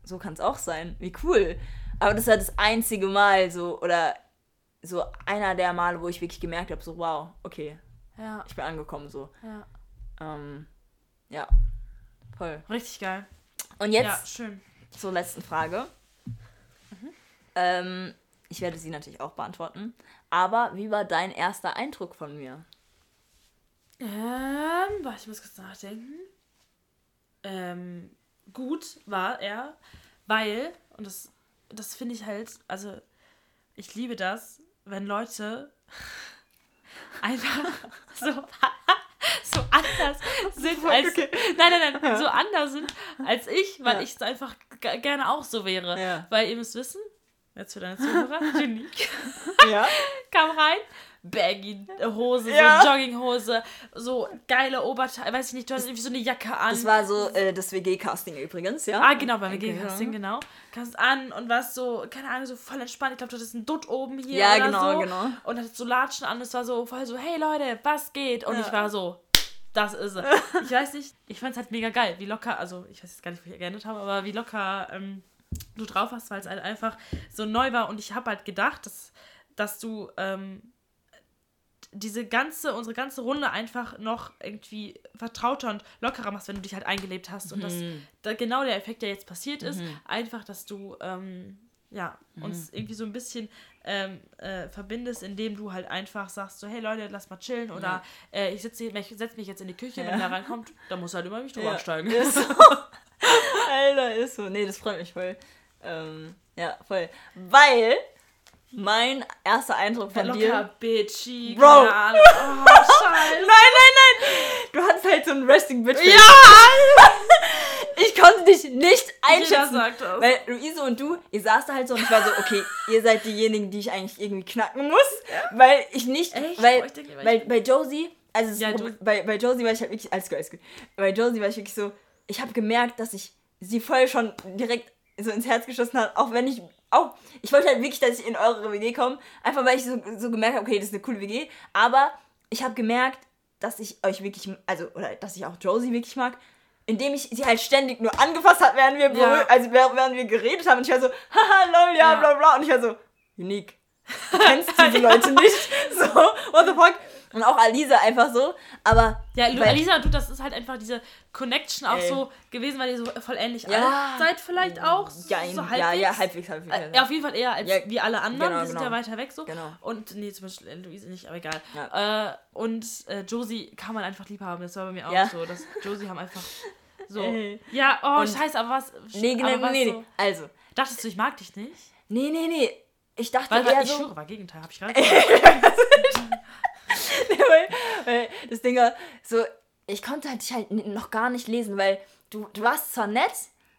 so kann es auch sein, wie cool. Aber das war das einzige Mal so, oder so einer der Male, wo ich wirklich gemerkt habe, so, wow, okay, Ja, ich bin angekommen, so. ja. Ähm, ja, voll. Richtig geil. Und jetzt Ja, schön. Zur letzten Frage. Ähm, ich werde sie natürlich auch beantworten. Aber wie war dein erster Eindruck von mir? Ähm, warte, ich muss kurz nachdenken. Ähm, gut war er, weil, und das, das finde ich halt, also ich liebe das, wenn Leute einfach so, so anders sind als. Nein, nein, nein, so anders sind als ich, weil Ja. ich es einfach gerne auch so wäre. Ja. Weil ihr müsst wissen, jetzt für deine Zuhörer, Genique Ja. kam rein. Baggy Hose, Ja. so Jogginghose, so geile Oberteil, weiß ich nicht, du hast irgendwie so eine Jacke an. Das war so äh, das WG-Casting übrigens, ja. Ah, genau, beim WG-Casting, genau. Kamst an und warst so, keine Ahnung, so voll entspannt. Ich glaube, du hattest einen Dutt oben hier Ja, oder genau, so. genau. Und hattest so Latschen an. Es war so voll so, hey Leute, was geht? Und Ja. ich war so, das ist es. Ich weiß nicht, ich fand es halt mega geil, wie locker, also ich weiß jetzt gar nicht, wie ich geändert habe, aber wie locker ähm, du drauf hast, weil es halt einfach so neu war. Und ich habe halt gedacht, dass, dass du ähm, diese ganze, unsere ganze Runde einfach noch irgendwie vertrauter und lockerer machst, wenn du dich halt eingelebt hast. Und das Mhm. da genau der Effekt, der jetzt passiert ist, einfach, dass du ähm, ja, uns irgendwie so ein bisschen ähm, äh, verbindest, indem du halt einfach sagst, so, hey Leute, lass mal chillen oder äh, ich setze ich setz mich jetzt in die Küche, wenn Ja. der reinkommt, dann muss halt immer mich drüber Ja. steigen. Ist so. Alter, ist so. Nee, das freut mich voll. Ähm, ja, voll. Weil mein erster Eindruck von dir. Locker, bitchy, Bro. keine Ahnung. Oh, scheiße. Nein, nein, nein! Du hattest halt so ein Resting Bitch. Ja! Ich konnte dich nicht Jeder einschätzen. sagt das. Weil Luise und du, ihr saß da halt so und ich war so, okay, ihr seid diejenigen, die ich eigentlich irgendwie knacken muss. Weil ich nicht, Echt? weil, ich denke, weil weil ich- bei Josie, also Ja, du- bei, bei Josie war ich halt wirklich, alles gut, alles gut. Bei Josie war ich wirklich so, ich habe gemerkt, dass ich sie voll schon direkt so ins Herz geschossen habe, auch wenn ich, auch, ich wollte halt wirklich, dass ich in eure WG komme, einfach weil ich so, so gemerkt habe, okay, das ist eine coole WG, aber ich habe gemerkt, dass ich euch wirklich, also, oder dass ich auch Josie wirklich mag, indem ich sie halt ständig nur angefasst hat, während wir, Ja. also während während wir geredet haben und ich war so, haha, lol, ja, Ja. bla bla und ich war so, unique. Du kennst diese Leute nicht. So, what the fuck? Und auch Alisa einfach so. Aber. Ja, Alisa und du, das ist halt einfach diese Connection auch Ey. so gewesen, weil ihr so voll ähnlich Ja. alt seid vielleicht auch. Ja, so ja, halbwegs. ja, halbwegs, halbwegs. Äh, ja, auf jeden Fall eher als Ja, wie alle anderen. genau, die sind genau. ja weiter weg so. Genau. Und nee, zum Beispiel äh, Luise nicht, aber egal. Ja. Äh, und äh, Josie kann man einfach lieb haben. Das war bei mir auch Ja. so. Dass Josie haben einfach so. Ey. Ja, oh, Und- scheiße, aber was. Nee, aber nee, was nee, nee. so, Also. Dachtest du, ich mag dich nicht? Nee, nee, nee. Ich dachte Weil, eher weil ich so. schwöre, war Gegenteil, hab ich gerade weil, weil das Ding war, so, ich konnte halt dich halt noch gar nicht lesen, weil du, du warst zwar nett,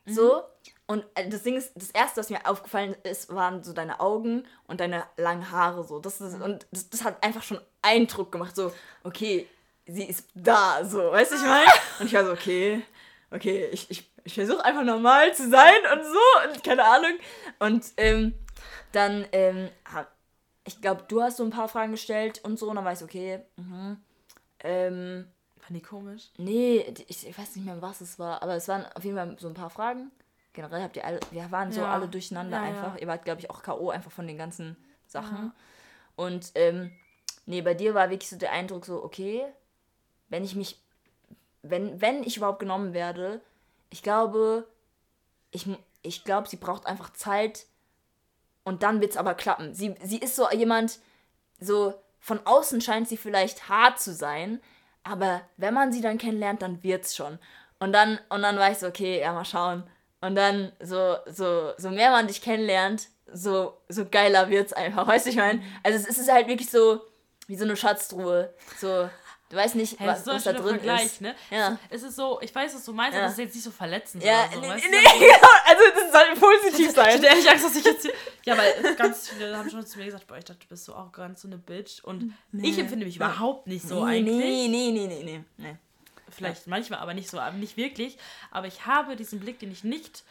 so, und äh, das Ding ist, das erste, was mir aufgefallen ist, waren so deine Augen und deine langen Haare, so. Das ist, und das, das hat einfach schon Eindruck gemacht, so, okay, sie ist da, so, weißt du, ich meine? Und ich war so, okay, okay, ich, ich, ich versuche einfach normal zu sein und so, und keine Ahnung. Und, ähm, dann, ähm, ich glaube, du hast so ein paar Fragen gestellt und so, und dann war ich so, okay, mhm. Ähm, Fand die komisch. nee, ich, ich weiß nicht mehr, was es war, aber es waren auf jeden Fall so ein paar Fragen. Generell habt ihr alle, wir waren so Ja. alle durcheinander Ja, einfach. ja. Ihr wart, glaube ich, auch K.O. einfach von den ganzen Sachen. Und, ähm, nee, bei dir war wirklich so der Eindruck so, okay, wenn ich mich, wenn, wenn ich überhaupt genommen werde, ich glaube, ich, ich glaube, sie braucht einfach Zeit und dann wird es aber klappen. Sie, sie ist so jemand, so von außen scheint sie vielleicht hart zu sein, aber wenn man sie dann kennenlernt, dann wird's schon. Und dann, und dann war ich so, okay, ja, mal schauen. Und dann so, so, so mehr man dich kennenlernt, so, so geiler wird's einfach. Weißt du, ich meine? Also es ist halt wirklich so wie so eine Schatztruhe. So, du weißt nicht, Hey, was, so ein was da drin Vergleich, ist. ne? Ja. Es ist so, ich weiß, was du meinst, Ja. aber das ist jetzt nicht so verletzend Ja, so. nee, weißt du? nee. Also das soll positiv Ich sein. hatte ehrlich Angst, dass ich jetzt. Ja, weil ganz viele haben schon zu mir gesagt, boah, ich dachte, du bist so auch ganz so eine Bitch. Und ich empfinde mich überhaupt nicht so nee, eigentlich. nee, nee, nee, nee, nee, nee. Vielleicht manchmal, aber nicht so, aber nicht wirklich. Aber ich habe diesen Blick, den ich nicht.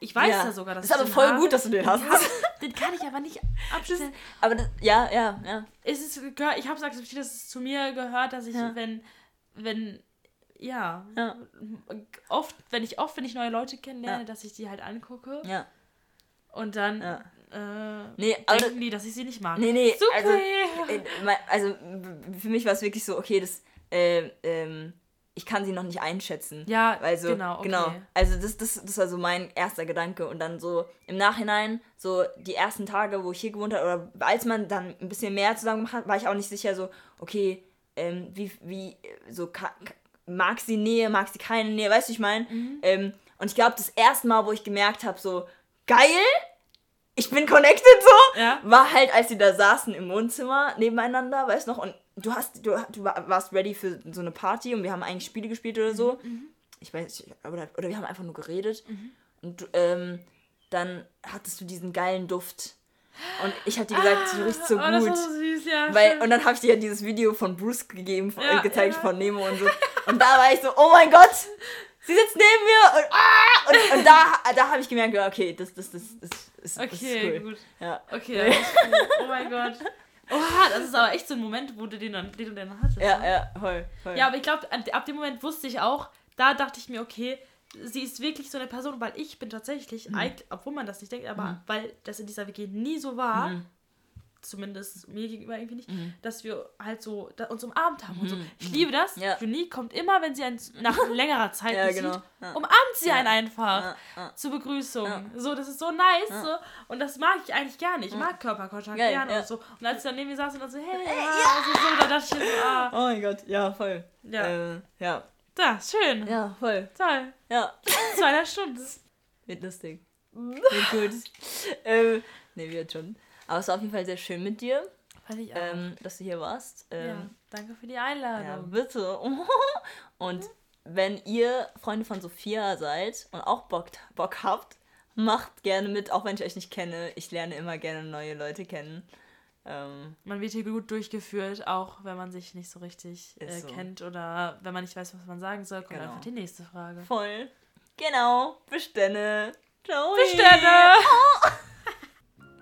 Ich weiß ja, sogar, dass Das ist ich aber voll habe. gut, dass du den hast. Den, habe, den kann ich aber nicht abstellen. Aber das, ja, ja, ja. Es ist, ich habe es akzeptiert, dass es zu mir gehört, dass ich, Ja. wenn, wenn, ja, Ja. oft, wenn ich oft, wenn ich neue Leute kennenlerne, Ja. dass ich die halt angucke Ja. und dann Ja. äh, Nee, denken die, dass ich sie nicht mag. Nee, nee, Super. also, äh, also für mich war es wirklich so, okay, das, äh, ähm, ich kann sie noch nicht einschätzen. Ja, Weil so, genau, okay. genau. Also das, das, das war so mein erster Gedanke. Und dann so im Nachhinein, so die ersten Tage, wo ich hier gewohnt habe, oder als man dann ein bisschen mehr zusammen gemacht hat, war ich auch nicht sicher, so, okay, ähm, wie, wie, so, ka- mag sie Nähe, mag sie keine Nähe, weißt du, ich meine? Mhm. Ähm, und ich glaube, das erste Mal, wo ich gemerkt habe, so, geil, ich bin connected so. Ja. War halt, als sie da saßen im Wohnzimmer nebeneinander, weißt du noch, und du hast, du, du warst ready für so eine Party und wir haben eigentlich Spiele gespielt oder so. Ich weiß nicht, oder, oder wir haben einfach nur geredet. Und du, ähm, dann hattest du diesen geilen Duft. Und ich hab dir gesagt, du riechst so oh, das war gut. so süß, ja. Weil, und dann habe ich dir ja dieses Video von Bruce gegeben, von, Ja, äh, gezeigt ja. von Nemo und so. Und da war ich so, oh mein Gott, sie sitzt neben mir und, ah! und, und da, da habe ich gemerkt, okay, das, das, das, das, ist okay, cool. gut. Ja. Okay, ist cool. Oh mein Gott. Oha, das ist aber echt so ein Moment, wo du den, dann, den du dann hattest. Ja, ne? ja, voll, voll. Ja, aber ich glaube, ab dem Moment wusste ich auch, da dachte ich mir, okay, sie ist wirklich so eine Person, weil ich bin tatsächlich, Mhm. obwohl man das nicht denkt, aber weil das in dieser WG nie so war, Mhm. Zumindest mir gegenüber irgendwie nicht, dass wir halt so da, uns umarmt haben und so. Ich liebe das. Mhm. Ja. Juni kommt immer, wenn sie einen nach längerer Zeit Ja, genau. sieht, Ja. umarmt sie einen einfach Ja, ja. zur Begrüßung. Ja. So, das ist so nice. So. Und das mag ich eigentlich gerne. Ich mag Körperkontakt gerne ja. und so. Und als sie dann neben mir saß und dann so, hey, ja, also so, da dachte ich so, ah, Oh mein Gott, ja, voll. Ja. Äh, ja. da, schön. Ja, voll. Toll. Ja. Zweieinhalb Stunden. Wird lustig. Wird gut. ähm, ne, wird schon. Aber es war auf jeden Fall sehr schön mit dir, Fand ich auch. ähm, dass du hier warst. ja, Ähm, danke für die ja, Einladung. bitte. Und wenn ihr Freunde von Sophia seid und auch Bock, Bock habt, macht gerne mit, auch wenn ich euch nicht kenne. Ich lerne immer gerne neue Leute kennen. Ähm, Man wird hier gut durchgeführt, auch wenn man sich nicht so richtig äh, so. kennt oder wenn man nicht weiß, was man sagen soll, kommt Genau. einfach die nächste Frage. voll. Genau. Bis denne. Ciao. Sterne!